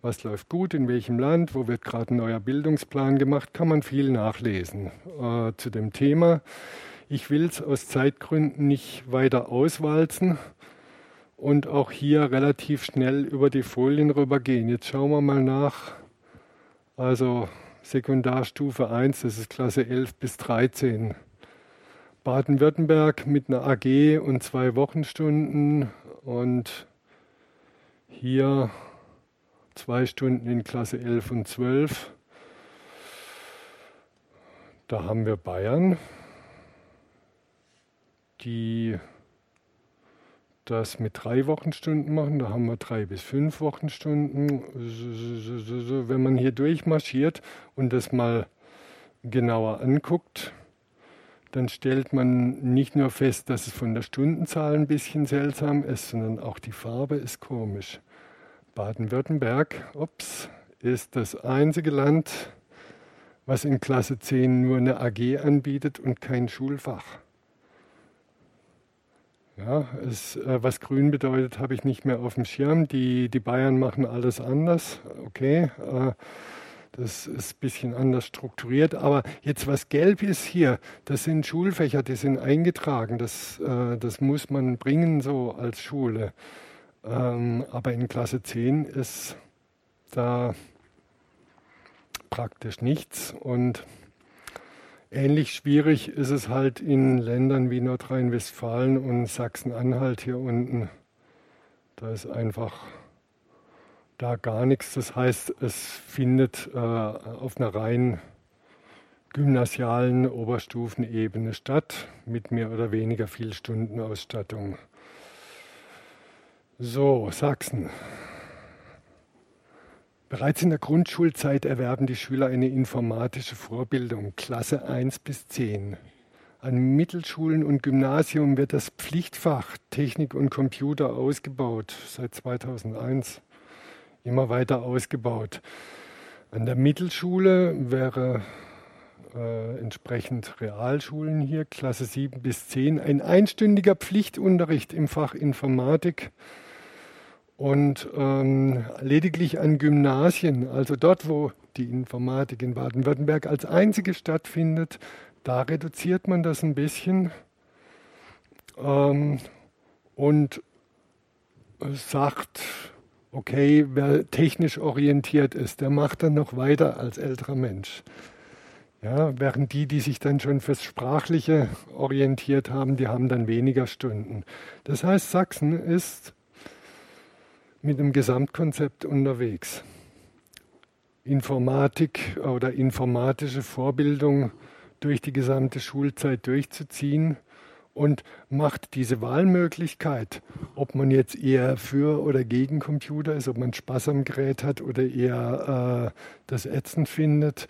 Was läuft gut, in welchem Land, wo wird gerade ein neuer Bildungsplan gemacht, kann man viel nachlesen äh, zu dem Thema. Ich will es aus Zeitgründen nicht weiter auswalzen und auch hier relativ schnell über die Folien rübergehen. Jetzt schauen wir mal nach, also Sekundarstufe 1, das ist Klasse 11 bis 13. Baden-Württemberg mit einer AG und zwei Wochenstunden und hier zwei Stunden in Klasse 11 und 12. Da haben wir Bayern, die das mit drei Wochenstunden machen. Da haben wir drei bis fünf Wochenstunden. Wenn man hier durchmarschiert und das mal genauer anguckt, dann stellt man nicht nur fest, dass es von der Stundenzahl ein bisschen seltsam ist, sondern auch die Farbe ist komisch. Baden-Württemberg, ups, ist das einzige Land, was in Klasse 10 nur eine AG anbietet und kein Schulfach. Ja, es, äh, was grün bedeutet, habe ich nicht mehr auf dem Schirm. Die, die Bayern machen alles anders. Okay, äh, das ist ein bisschen anders strukturiert. Aber jetzt, was gelb ist hier, das sind Schulfächer, die sind eingetragen. Das, äh, das muss man bringen so als Schule. Ähm, aber in Klasse 10 ist da praktisch nichts. Und ähnlich schwierig ist es halt in Ländern wie Nordrhein-Westfalen und Sachsen-Anhalt hier unten. Da ist einfach da gar nichts. Das heißt, es findet äh, auf einer rein gymnasialen Oberstufenebene statt, mit mehr oder weniger viel Stundenausstattung. So, Sachsen. Bereits in der Grundschulzeit erwerben die Schüler eine informatische Vorbildung, Klasse 1 bis 10. An Mittelschulen und Gymnasium wird das Pflichtfach Technik und Computer ausgebaut, seit 2001 immer weiter ausgebaut. An der Mittelschule wäre äh, entsprechend Realschulen hier, Klasse 7 bis 10, ein einstündiger Pflichtunterricht im Fach Informatik und ähm, lediglich an Gymnasien, also dort, wo die Informatik in Baden-Württemberg als einzige stattfindet, da reduziert man das ein bisschen ähm, und sagt, okay, wer technisch orientiert ist, der macht dann noch weiter als älterer Mensch. Ja, während die, die sich dann schon fürs Sprachliche orientiert haben, die haben dann weniger Stunden. Das heißt, Sachsen ist mit einem Gesamtkonzept unterwegs. Informatik oder informatische Vorbildung durch die gesamte Schulzeit durchzuziehen und macht diese Wahlmöglichkeit, ob man jetzt eher für oder gegen Computer ist, ob man Spaß am Gerät hat oder eher äh, das Ätzend findet,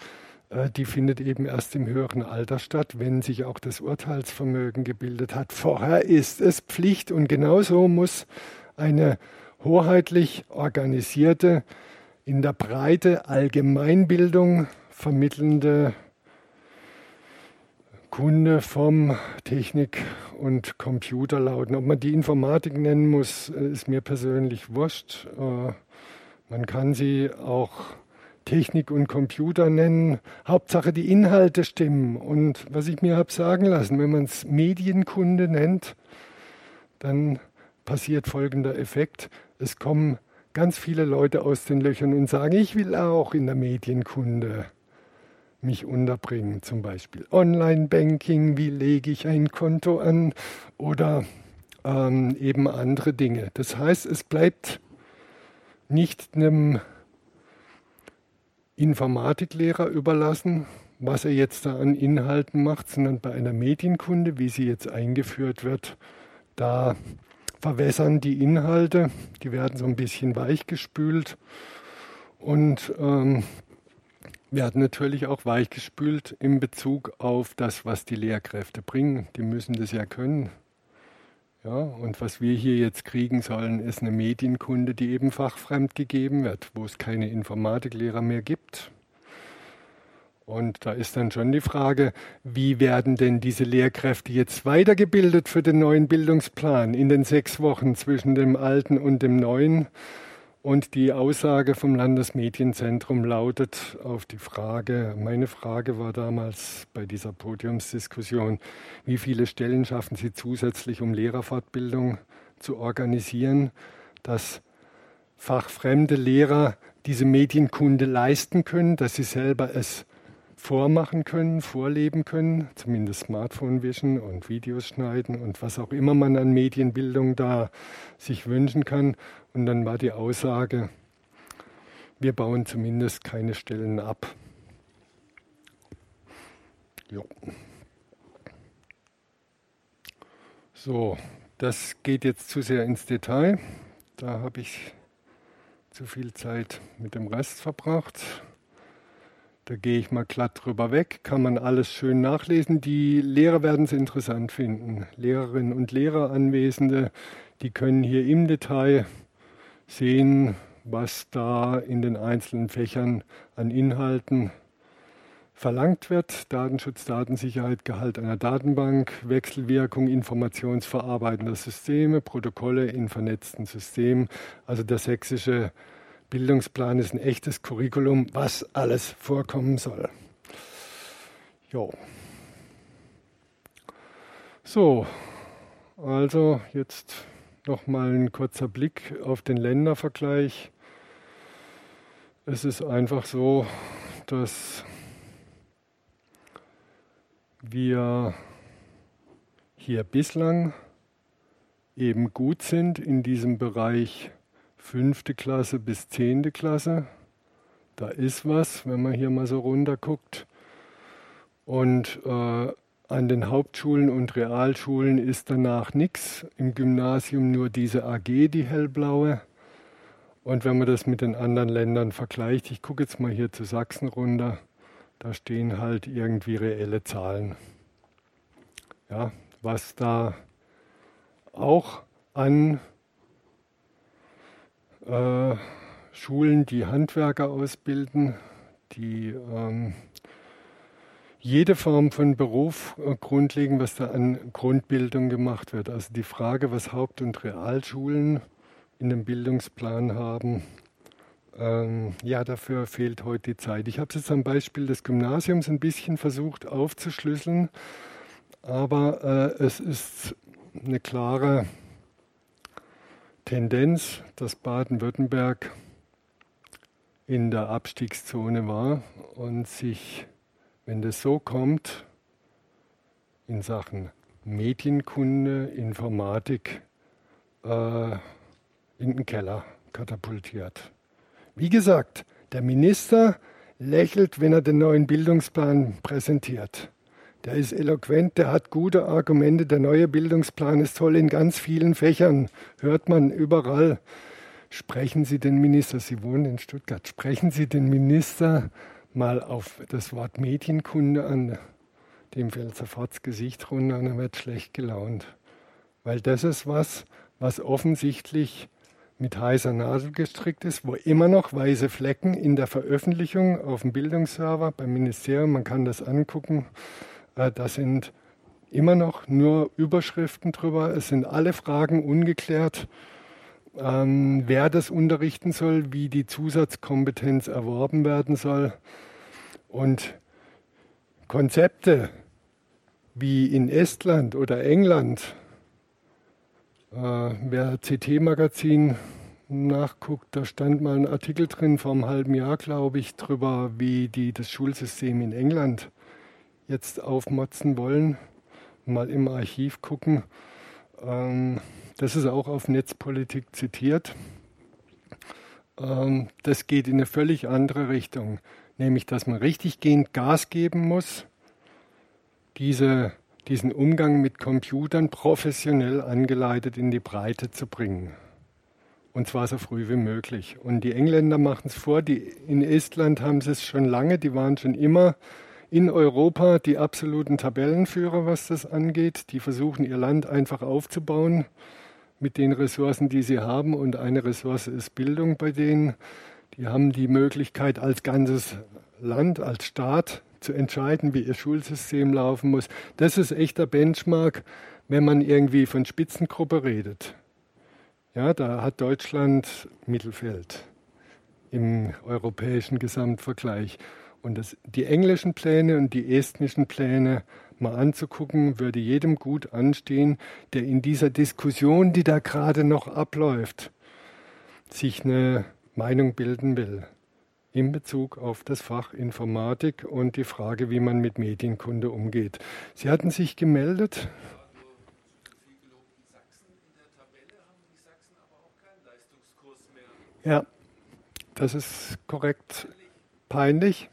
äh, die findet eben erst im höheren Alter statt, wenn sich auch das Urteilsvermögen gebildet hat. Vorher ist es Pflicht und genauso muss eine hoheitlich organisierte, in der Breite Allgemeinbildung vermittelnde Kunde vom Technik- und Computerlauten. Ob man die Informatik nennen muss, ist mir persönlich wurscht. Äh, man kann sie auch Technik und Computer nennen. Hauptsache die Inhalte stimmen. Und was ich mir habe sagen lassen, wenn man es Medienkunde nennt, dann passiert folgender Effekt. Es kommen ganz viele Leute aus den Löchern und sagen, ich will auch in der Medienkunde mich unterbringen, zum Beispiel Online-Banking, wie lege ich ein Konto an oder ähm, eben andere Dinge. Das heißt, es bleibt nicht einem Informatiklehrer überlassen, was er jetzt da an Inhalten macht, sondern bei einer Medienkunde, wie sie jetzt eingeführt wird, da verwässern die Inhalte, die werden so ein bisschen weichgespült und ähm, werden natürlich auch weichgespült in Bezug auf das, was die Lehrkräfte bringen. Die müssen das ja können. Ja, und was wir hier jetzt kriegen sollen, ist eine Medienkunde, die eben fachfremd gegeben wird, wo es keine Informatiklehrer mehr gibt. Und da ist dann schon die Frage, wie werden denn diese Lehrkräfte jetzt weitergebildet für den neuen Bildungsplan in den sechs Wochen zwischen dem alten und dem neuen? Und die Aussage vom Landesmedienzentrum lautet auf die Frage, meine Frage war damals bei dieser Podiumsdiskussion, wie viele Stellen schaffen Sie zusätzlich, um Lehrerfortbildung zu organisieren, dass fachfremde Lehrer diese Medienkunde leisten können, dass sie selber es vormachen können, vorleben können, zumindest Smartphone wischen und Videos schneiden und was auch immer man an Medienbildung da sich wünschen kann. Und dann war die Aussage, wir bauen zumindest keine Stellen ab. Jo. So, das geht jetzt zu sehr ins Detail. Da habe ich zu viel Zeit mit dem Rest verbracht. Da gehe ich mal glatt drüber weg, kann man alles schön nachlesen. Die Lehrer werden es interessant finden. Lehrerinnen und Lehrer, Anwesende, die können hier im Detail sehen, was da in den einzelnen Fächern an Inhalten verlangt wird. Datenschutz, Datensicherheit, Gehalt einer Datenbank, Wechselwirkung informationsverarbeitender Systeme, Protokolle in vernetzten Systemen. Also der sächsische Bildungsplan ist ein echtes Curriculum, was alles vorkommen soll. Jo. So, also jetzt noch mal ein kurzer Blick auf den Ländervergleich. Es ist einfach so, dass wir hier bislang eben gut sind in diesem Bereich fünfte Klasse bis zehnte Klasse. Da ist was, wenn man hier mal so runter guckt. Und äh, an den Hauptschulen und Realschulen ist danach nichts. Im Gymnasium nur diese AG, die hellblaue. Und wenn man das mit den anderen Ländern vergleicht, ich gucke jetzt mal hier zu Sachsen runter, da stehen halt irgendwie reelle Zahlen. Ja, was da auch an äh, Schulen, die Handwerker ausbilden, die ähm, jede Form von Beruf äh, grundlegen, was da an Grundbildung gemacht wird. Also die Frage, was Haupt- und Realschulen in dem Bildungsplan haben, ähm, ja, dafür fehlt heute die Zeit. Ich habe es jetzt am Beispiel des Gymnasiums ein bisschen versucht aufzuschlüsseln, aber äh, es ist eine klare Tendenz, dass Baden-Württemberg in der Abstiegszone war und sich, wenn das so kommt, in Sachen Medienkunde, Informatik äh, in den Keller katapultiert. Wie gesagt, der Minister lächelt, wenn er den neuen Bildungsplan präsentiert. Der ist eloquent, der hat gute Argumente. Der neue Bildungsplan ist toll in ganz vielen Fächern. Hört man überall. Sprechen Sie den Minister, Sie wohnen in Stuttgart, sprechen Sie den Minister mal auf das Wort Medienkunde an. Dem fällt sofort das Gesicht runter und er wird schlecht gelaunt. Weil das ist was, was offensichtlich mit heißer Nadel gestrickt ist, wo immer noch weiße Flecken in der Veröffentlichung auf dem Bildungsserver beim Ministerium, man kann das angucken, da sind immer noch nur Überschriften drüber, es sind alle Fragen ungeklärt, ähm, wer das unterrichten soll, wie die Zusatzkompetenz erworben werden soll. Und Konzepte wie in Estland oder England äh, wer CT-Magazin nachguckt, da stand mal ein Artikel drin vor einem halben Jahr, glaube ich, drüber, wie die das Schulsystem in England jetzt aufmotzen wollen. Mal im Archiv gucken. Ähm, das ist auch auf Netzpolitik zitiert. Ähm, das geht in eine völlig andere Richtung, nämlich dass man richtiggehend Gas geben muss, diese diesen Umgang mit Computern professionell angeleitet in die Breite zu bringen. Und zwar so früh wie möglich. Und die Engländer machen es vor, die, in Estland haben sie es schon lange, die waren schon immer in Europa die absoluten Tabellenführer, was das angeht. Die versuchen ihr Land einfach aufzubauen mit den Ressourcen, die sie haben. Und eine Ressource ist Bildung bei denen. Die haben die Möglichkeit als ganzes Land, als Staat zu entscheiden, wie ihr Schulsystem laufen muss. Das ist echter Benchmark, wenn man irgendwie von Spitzengruppe redet. Ja, da hat Deutschland Mittelfeld im europäischen Gesamtvergleich. Und das, die englischen Pläne und die estnischen Pläne mal anzugucken, würde jedem gut anstehen, der in dieser Diskussion, die da gerade noch abläuft, sich eine Meinung bilden will in Bezug auf das Fach Informatik und die Frage, wie man mit Medienkunde umgeht. Sie hatten sich gemeldet. Ja, das ist korrekt. Peinlich.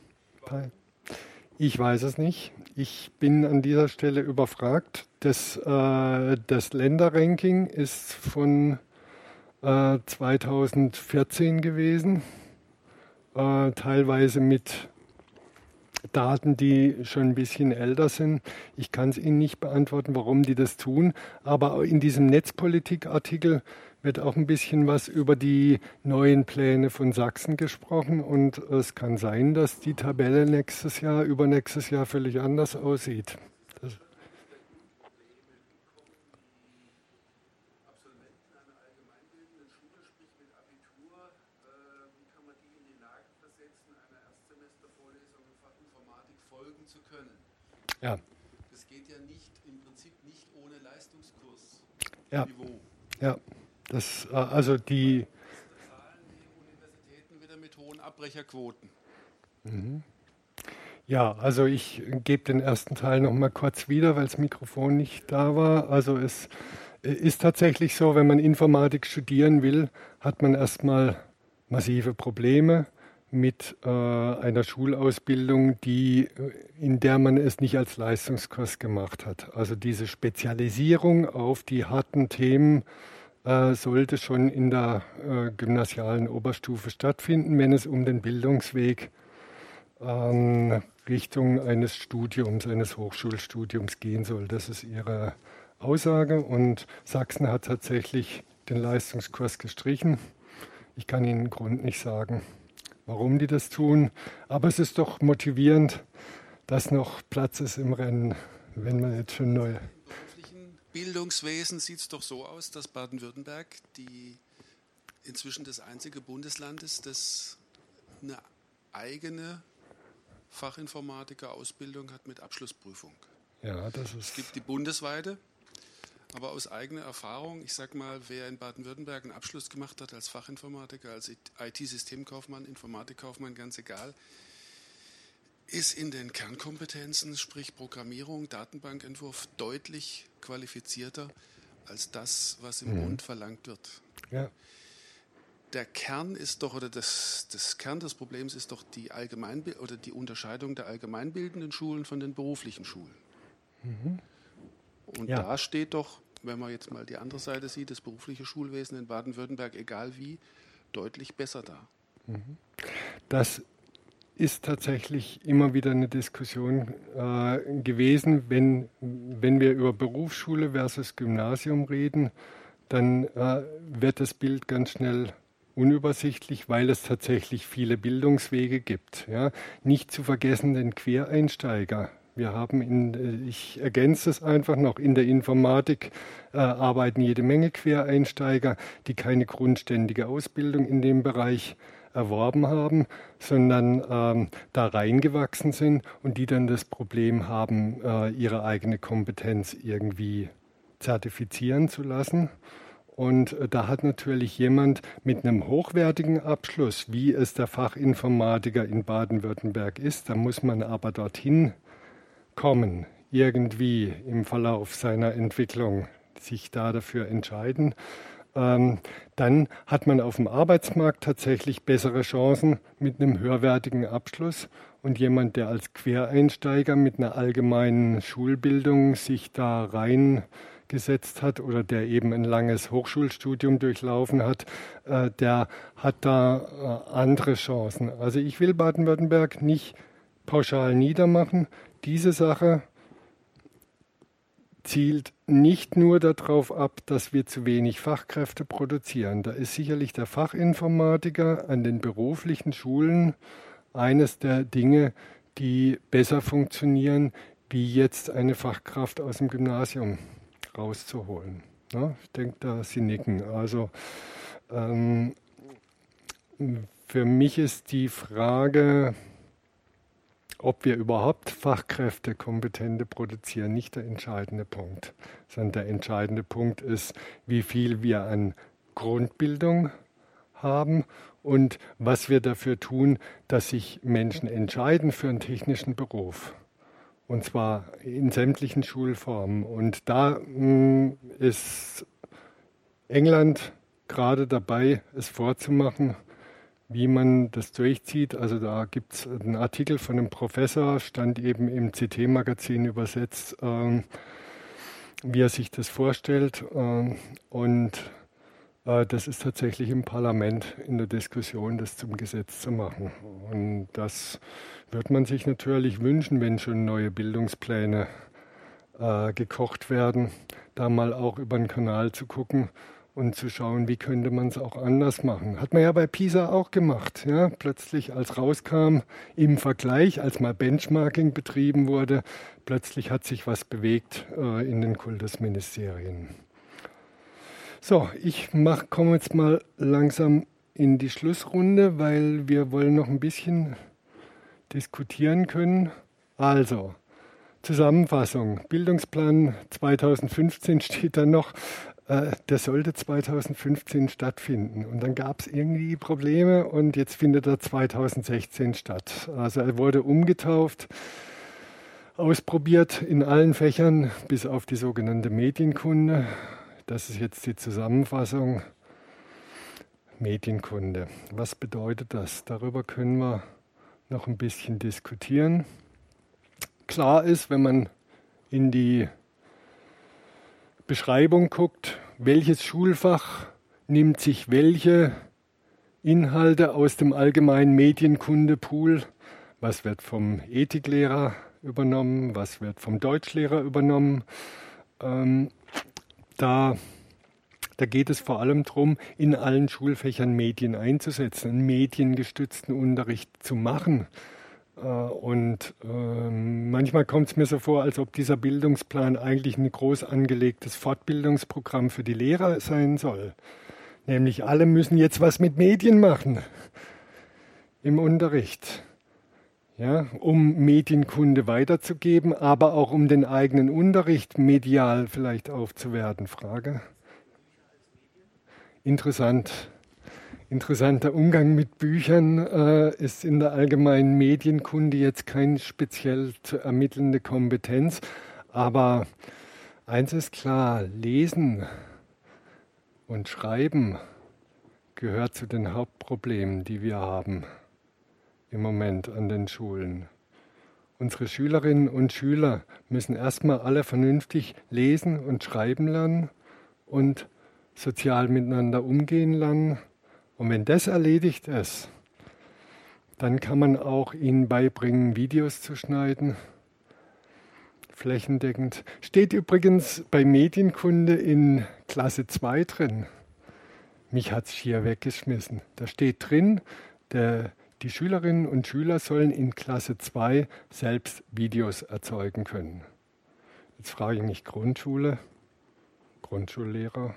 Ich weiß es nicht. Ich bin an dieser Stelle überfragt. Das, äh, das Länderranking ist von äh, 2014 gewesen, äh, teilweise mit Daten, die schon ein bisschen älter sind. Ich kann es Ihnen nicht beantworten, warum die das tun, aber in diesem Netzpolitik-Artikel wird auch ein bisschen was über die neuen Pläne von Sachsen gesprochen und es kann sein, dass die Tabelle nächstes Jahr, übernächstes Jahr völlig anders aussieht. Das Ja. Das geht ja nicht im Prinzip nicht ohne Leistungskurs. Ja. Niveau. Ja. Das, äh, also die. Universitäten wieder mit hohen Abbrecherquoten. Mhm. Ja, also ich gebe den ersten Teil noch mal kurz wieder, weil das Mikrofon nicht da war. Also es ist tatsächlich so, wenn man Informatik studieren will, hat man erstmal massive Probleme mit äh, einer Schulausbildung, die, in der man es nicht als Leistungskurs gemacht hat. Also diese Spezialisierung auf die harten Themen äh, sollte schon in der äh, gymnasialen Oberstufe stattfinden, wenn es um den Bildungsweg ähm, Richtung eines Studiums, eines Hochschulstudiums gehen soll. Das ist ihre Aussage und Sachsen hat tatsächlich den Leistungskurs gestrichen. Ich kann Ihnen den Grund nicht sagen, warum die das tun, aber es ist doch motivierend, dass noch Platz ist im Rennen, wenn man jetzt schon neu Bildungswesen sieht es doch so aus, dass Baden-Württemberg die inzwischen das einzige Bundesland ist, das eine eigene Fachinformatiker-Ausbildung hat mit Abschlussprüfung. Ja, das ist. Es gibt die bundesweite, aber aus eigener Erfahrung, ich sage mal, wer in Baden-Württemberg einen Abschluss gemacht hat als Fachinformatiker, als IT-Systemkaufmann, Informatikkaufmann, ganz egal, ist in den Kernkompetenzen, sprich Programmierung, Datenbankentwurf, deutlich qualifizierter als das, was im mhm. Bund verlangt wird. Ja. Der Kern ist doch, oder das, das Kern des Problems ist doch die Allgemeinbild oder die Unterscheidung der allgemeinbildenden Schulen von den beruflichen Schulen. Mhm. Und ja. da steht doch, wenn man jetzt mal die andere Seite sieht, das berufliche Schulwesen in Baden-Württemberg, egal wie, deutlich besser da. Mhm. Das ist tatsächlich immer wieder eine Diskussion äh, gewesen, wenn, wenn wir über Berufsschule versus Gymnasium reden, dann äh, wird das Bild ganz schnell unübersichtlich, weil es tatsächlich viele Bildungswege gibt. Ja. Nicht zu vergessen den Quereinsteiger. Wir haben in, äh, ich ergänze es einfach noch, in der Informatik äh, arbeiten jede Menge Quereinsteiger, die keine grundständige Ausbildung in dem Bereich haben erworben haben, sondern ähm, da reingewachsen sind und die dann das Problem haben, äh, ihre eigene Kompetenz irgendwie zertifizieren zu lassen. Und äh, da hat natürlich jemand mit einem hochwertigen Abschluss, wie es der Fachinformatiker in Baden-Württemberg ist, da muss man aber dorthin kommen, irgendwie im Verlauf seiner Entwicklung sich da dafür entscheiden ähm, dann hat man auf dem Arbeitsmarkt tatsächlich bessere Chancen mit einem höherwertigen Abschluss. Und jemand, der als Quereinsteiger mit einer allgemeinen Schulbildung sich da reingesetzt hat oder der eben ein langes Hochschulstudium durchlaufen hat, äh, der hat da äh, andere Chancen. Also ich will Baden-Württemberg nicht pauschal niedermachen. Diese Sache zielt nicht nur darauf ab, dass wir zu wenig Fachkräfte produzieren. Da ist sicherlich der Fachinformatiker an den beruflichen Schulen eines der Dinge, die besser funktionieren, wie jetzt eine Fachkraft aus dem Gymnasium rauszuholen. Ja, ich denke, da Sie nicken. Also ähm, für mich ist die Frage, ob wir überhaupt Fachkräfte kompetente produzieren, nicht der entscheidende Punkt, sondern der entscheidende Punkt ist, wie viel wir an Grundbildung haben und was wir dafür tun, dass sich Menschen entscheiden für einen technischen Beruf. Und zwar in sämtlichen Schulformen. Und da mh, hm, ist England gerade dabei, es vorzumachen wie man das durchzieht. Also da gibt es einen Artikel von einem Professor, stand eben im CT-Magazin übersetzt, äh, wie er sich das vorstellt. Äh, und äh, das ist tatsächlich im Parlament in der Diskussion, das zum Gesetz zu machen. Und das wird man sich natürlich wünschen, wenn schon neue Bildungspläne äh, gekocht werden, da mal auch über den Kanal zu gucken und zu schauen, wie könnte man es auch anders machen. Hat man ja bei Pisa auch gemacht. Ja? Plötzlich, als rauskam, im Vergleich, als mal Benchmarking betrieben wurde, plötzlich hat sich was bewegt äh, in den Kultusministerien. So, ich komme jetzt mal langsam in die Schlussrunde, weil wir wollen noch ein bisschen diskutieren können. Also, Zusammenfassung. Bildungsplan 2015 [laughs] steht da noch. Äh, der sollte 2015 stattfinden. Und dann gab es irgendwie Probleme und jetzt findet er 2016 statt. Also er wurde umgetauft, ausprobiert in allen Fächern, bis auf die sogenannte Medienkunde. Das ist jetzt die Zusammenfassung. Medienkunde. Was bedeutet das? Darüber können wir noch ein bisschen diskutieren. Klar ist, wenn man in die Beschreibung guckt, welches Schulfach nimmt sich welche Inhalte aus dem allgemeinen Medienkundepool, was wird vom Ethiklehrer übernommen, was wird vom Deutschlehrer übernommen. Ähm, da, da geht es vor allem darum, in allen Schulfächern Medien einzusetzen, einen mediengestützten Unterricht zu machen. Äh, und ähm, manchmal kommt es mir so vor, als ob dieser Bildungsplan eigentlich ein groß angelegtes Fortbildungsprogramm für die Lehrer sein soll. Nämlich alle müssen jetzt was mit Medien machen im Unterricht. Ja, um Medienkunde weiterzugeben, aber auch um den eigenen Unterricht medial vielleicht aufzuwerten. Frage? Interessant. Interessanter Umgang mit Büchern äh, ist in der allgemeinen Medienkunde jetzt keine speziell zu ermittelnde Kompetenz, aber eins ist klar, Lesen und Schreiben gehört zu den Hauptproblemen, die wir haben im Moment an den Schulen. Unsere Schülerinnen und Schüler müssen erstmal alle vernünftig lesen und schreiben lernen und sozial miteinander umgehen lernen und wenn das erledigt ist, dann kann man auch ihnen beibringen, Videos zu schneiden, flächendeckend. Steht übrigens bei Medienkunde in Klasse 2 drin. Mich hat es schier weggeschmissen. Da steht drin, der, die Schülerinnen und Schüler sollen in Klasse 2 selbst Videos erzeugen können. Jetzt frage ich mich Grundschule, Grundschullehrer.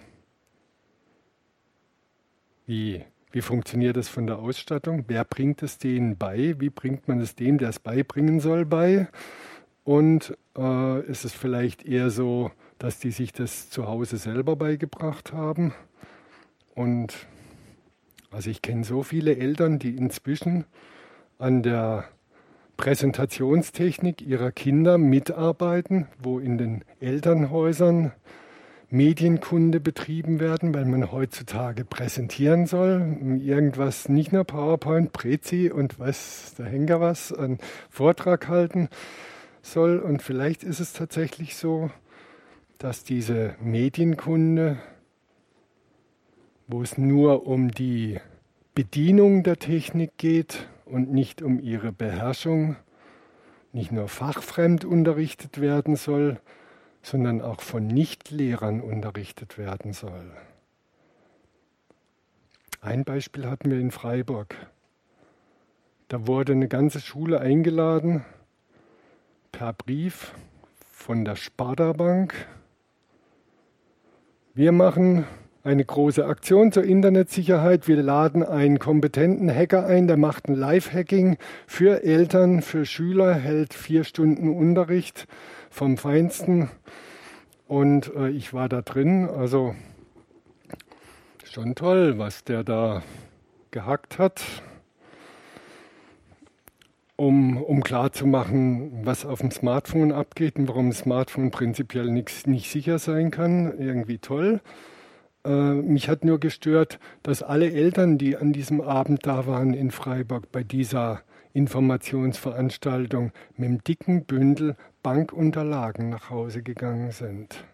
Wie, wie funktioniert das von der Ausstattung? Wer bringt es denen bei? Wie bringt man es dem, der es beibringen soll, bei? Und äh, ist es vielleicht eher so, dass die sich das zu Hause selber beigebracht haben? Und also ich kenne so viele Eltern, die inzwischen an der Präsentationstechnik ihrer Kinder mitarbeiten, wo in den Elternhäusern Medienkunde betrieben werden, weil man heutzutage präsentieren soll. Irgendwas, nicht nur PowerPoint, Prezi und was, da hängt was, einen Vortrag halten soll. Und vielleicht ist es tatsächlich so, dass diese Medienkunde, wo es nur um die Bedienung der Technik geht und nicht um ihre Beherrschung, nicht nur fachfremd unterrichtet werden soll, sondern auch von Nichtlehrern unterrichtet werden soll. Ein Beispiel hatten wir in Freiburg. Da wurde eine ganze Schule eingeladen per Brief von der Sparda Bank. Wir machen eine große Aktion zur Internetsicherheit. Wir laden einen kompetenten Hacker ein, der macht ein Live-Hacking für Eltern, für Schüler, hält vier Stunden Unterricht vom Feinsten. Und äh, ich war da drin, also schon toll, was der da gehackt hat, um, um klarzumachen, was auf dem Smartphone abgeht und warum ein Smartphone prinzipiell nix, nicht sicher sein kann. Irgendwie toll. äh, mich hat nur gestört, dass alle Eltern, die an diesem Abend da waren in Freiburg bei dieser Informationsveranstaltung, mit dem dicken Bündel Bankunterlagen nach Hause gegangen sind.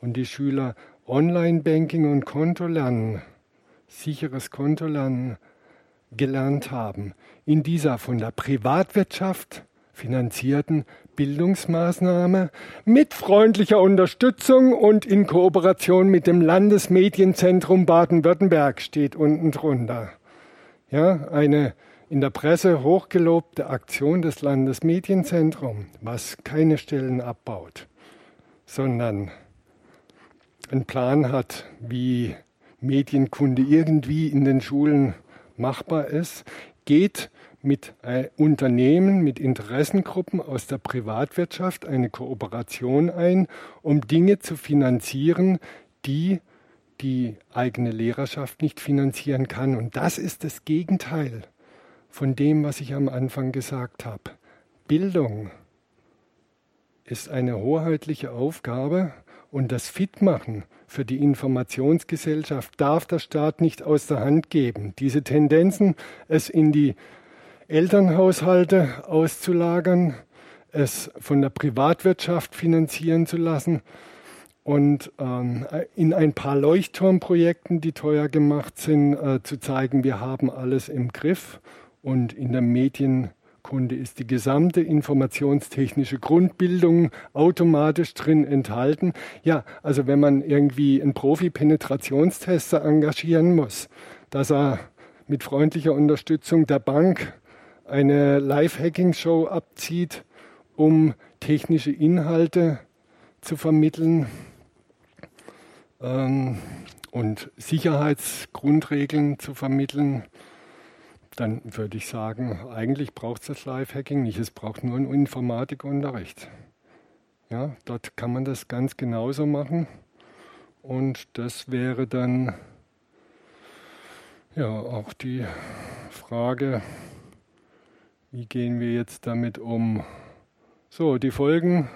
Und die Schüler Online-Banking und Kontolernen, sicheres Kontolernen gelernt haben. In dieser von der Privatwirtschaft finanzierten Bildungsmaßnahme mit freundlicher Unterstützung und in Kooperation mit dem Landesmedienzentrum Baden-Württemberg steht unten drunter. Ja, eine in der Presse hochgelobte Aktion des Landesmedienzentrums, was keine Stellen abbaut, sondern einen Plan hat, wie Medienkunde irgendwie in den Schulen machbar ist, geht mit Unternehmen, mit Interessengruppen aus der Privatwirtschaft eine Kooperation ein, um Dinge zu finanzieren, die die eigene Lehrerschaft nicht finanzieren kann. Und das ist das Gegenteil von dem, was ich am Anfang gesagt habe. Bildung ist eine hoheitliche Aufgabe und das Fitmachen für die Informationsgesellschaft darf der Staat nicht aus der Hand geben. Diese Tendenzen, es in die Elternhaushalte auszulagern, es von der Privatwirtschaft finanzieren zu lassen und ähm, in ein paar Leuchtturmprojekten, die teuer gemacht sind, äh, zu zeigen, wir haben alles im Griff und in der Medien Kunde ist die gesamte informationstechnische Grundbildung automatisch drin enthalten. Ja, also wenn man irgendwie einen Profi-Penetrationstester engagieren muss, dass er mit freundlicher Unterstützung der Bank eine Live-Hacking-Show abzieht, um technische Inhalte zu vermitteln ähm, und Sicherheitsgrundregeln zu vermitteln, dann würde ich sagen, eigentlich braucht es das Live-Hacking nicht, es braucht nur einen Informatikunterricht. Ja, dort kann man das ganz genauso machen und das wäre dann ja auch die Frage, wie gehen wir jetzt damit um? So, die Folgen.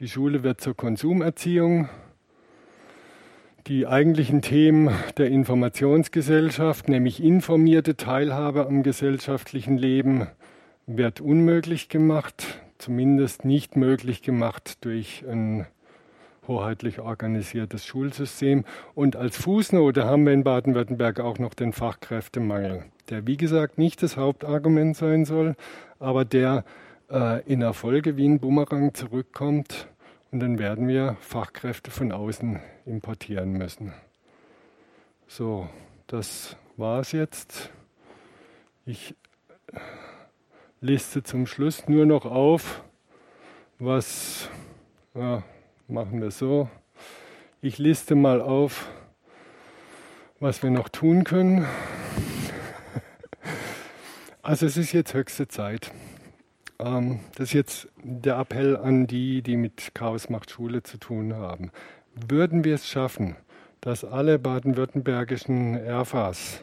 Die Schule wird zur Konsumerziehung die eigentlichen Themen der Informationsgesellschaft, nämlich informierte Teilhabe am gesellschaftlichen Leben, wird unmöglich gemacht, zumindest nicht möglich gemacht durch ein hoheitlich organisiertes Schulsystem. Und als Fußnote haben wir in Baden-Württemberg auch noch den Fachkräftemangel, der wie gesagt nicht das Hauptargument sein soll, aber der äh, in Erfolge wie ein Bumerang zurückkommt und dann werden wir Fachkräfte von außen importieren müssen. So, das war es jetzt. Ich liste zum Schluss nur noch auf, was, ja, machen wir so. Ich liste mal auf, was wir noch tun können. [laughs] Also es ist jetzt höchste Zeit. Ähm, das ist jetzt der Appell an die, die mit Chaos macht Schule zu tun haben. Würden wir es schaffen, dass alle baden-württembergischen RFAs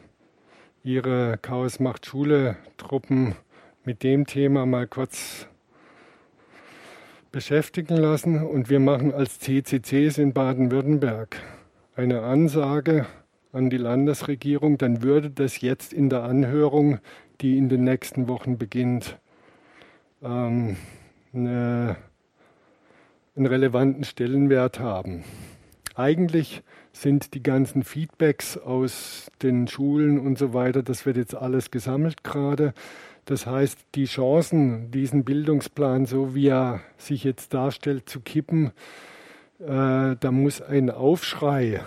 ihre Chaos macht Schule Truppen mit dem Thema mal kurz beschäftigen lassen und wir machen als CCCs in Baden-Württemberg eine Ansage an die Landesregierung, dann würde das jetzt in der Anhörung, die in den nächsten Wochen beginnt, ähm, eine, einen relevanten Stellenwert haben. Eigentlich sind die ganzen Feedbacks aus den Schulen und so weiter, das wird jetzt alles gesammelt gerade. Das heißt, die Chancen, diesen Bildungsplan, so wie er sich jetzt darstellt, zu kippen, äh, da muss ein Aufschrei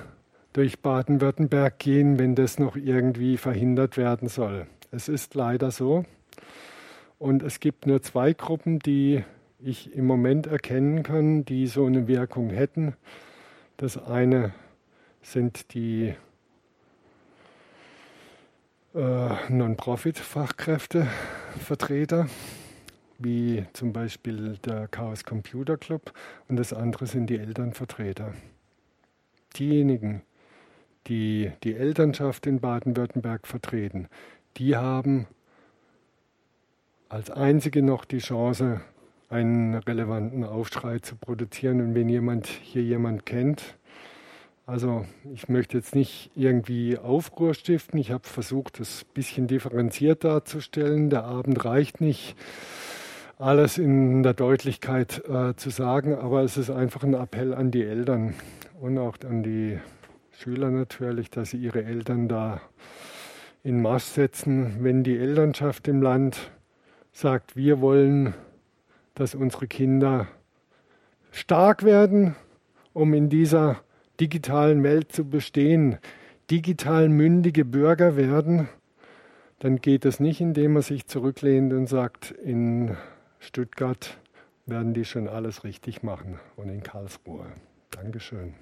durch Baden-Württemberg gehen, wenn das noch irgendwie verhindert werden soll. Es ist leider so. Und es gibt nur zwei Gruppen, die ich im Moment erkennen kann, die so eine Wirkung hätten. Das eine sind die äh, Non-Profit-Fachkräftevertreter, wie zum Beispiel der Chaos Computer Club, und das andere sind die Elternvertreter. Diejenigen, die die Elternschaft in Baden-Württemberg vertreten, die haben als einzige noch die Chance, einen relevanten Aufschrei zu produzieren. Und wenn jemand hier jemand kennt, Also ich möchte jetzt nicht irgendwie Aufruhr stiften. Ich habe versucht, das ein bisschen differenziert darzustellen. Der Abend reicht nicht, alles in der Deutlichkeit äh, zu sagen, aber es ist einfach ein Appell an die Eltern und auch an die Schüler natürlich, dass sie ihre Eltern da in Marsch setzen. Wenn die Elternschaft im Land sagt, wir wollen, dass unsere Kinder stark werden, um in dieser digitalen Welt zu bestehen, digital mündige Bürger werden, dann geht es nicht, indem man sich zurücklehnt und sagt, in Stuttgart werden die schon alles richtig machen und in Karlsruhe. Dankeschön.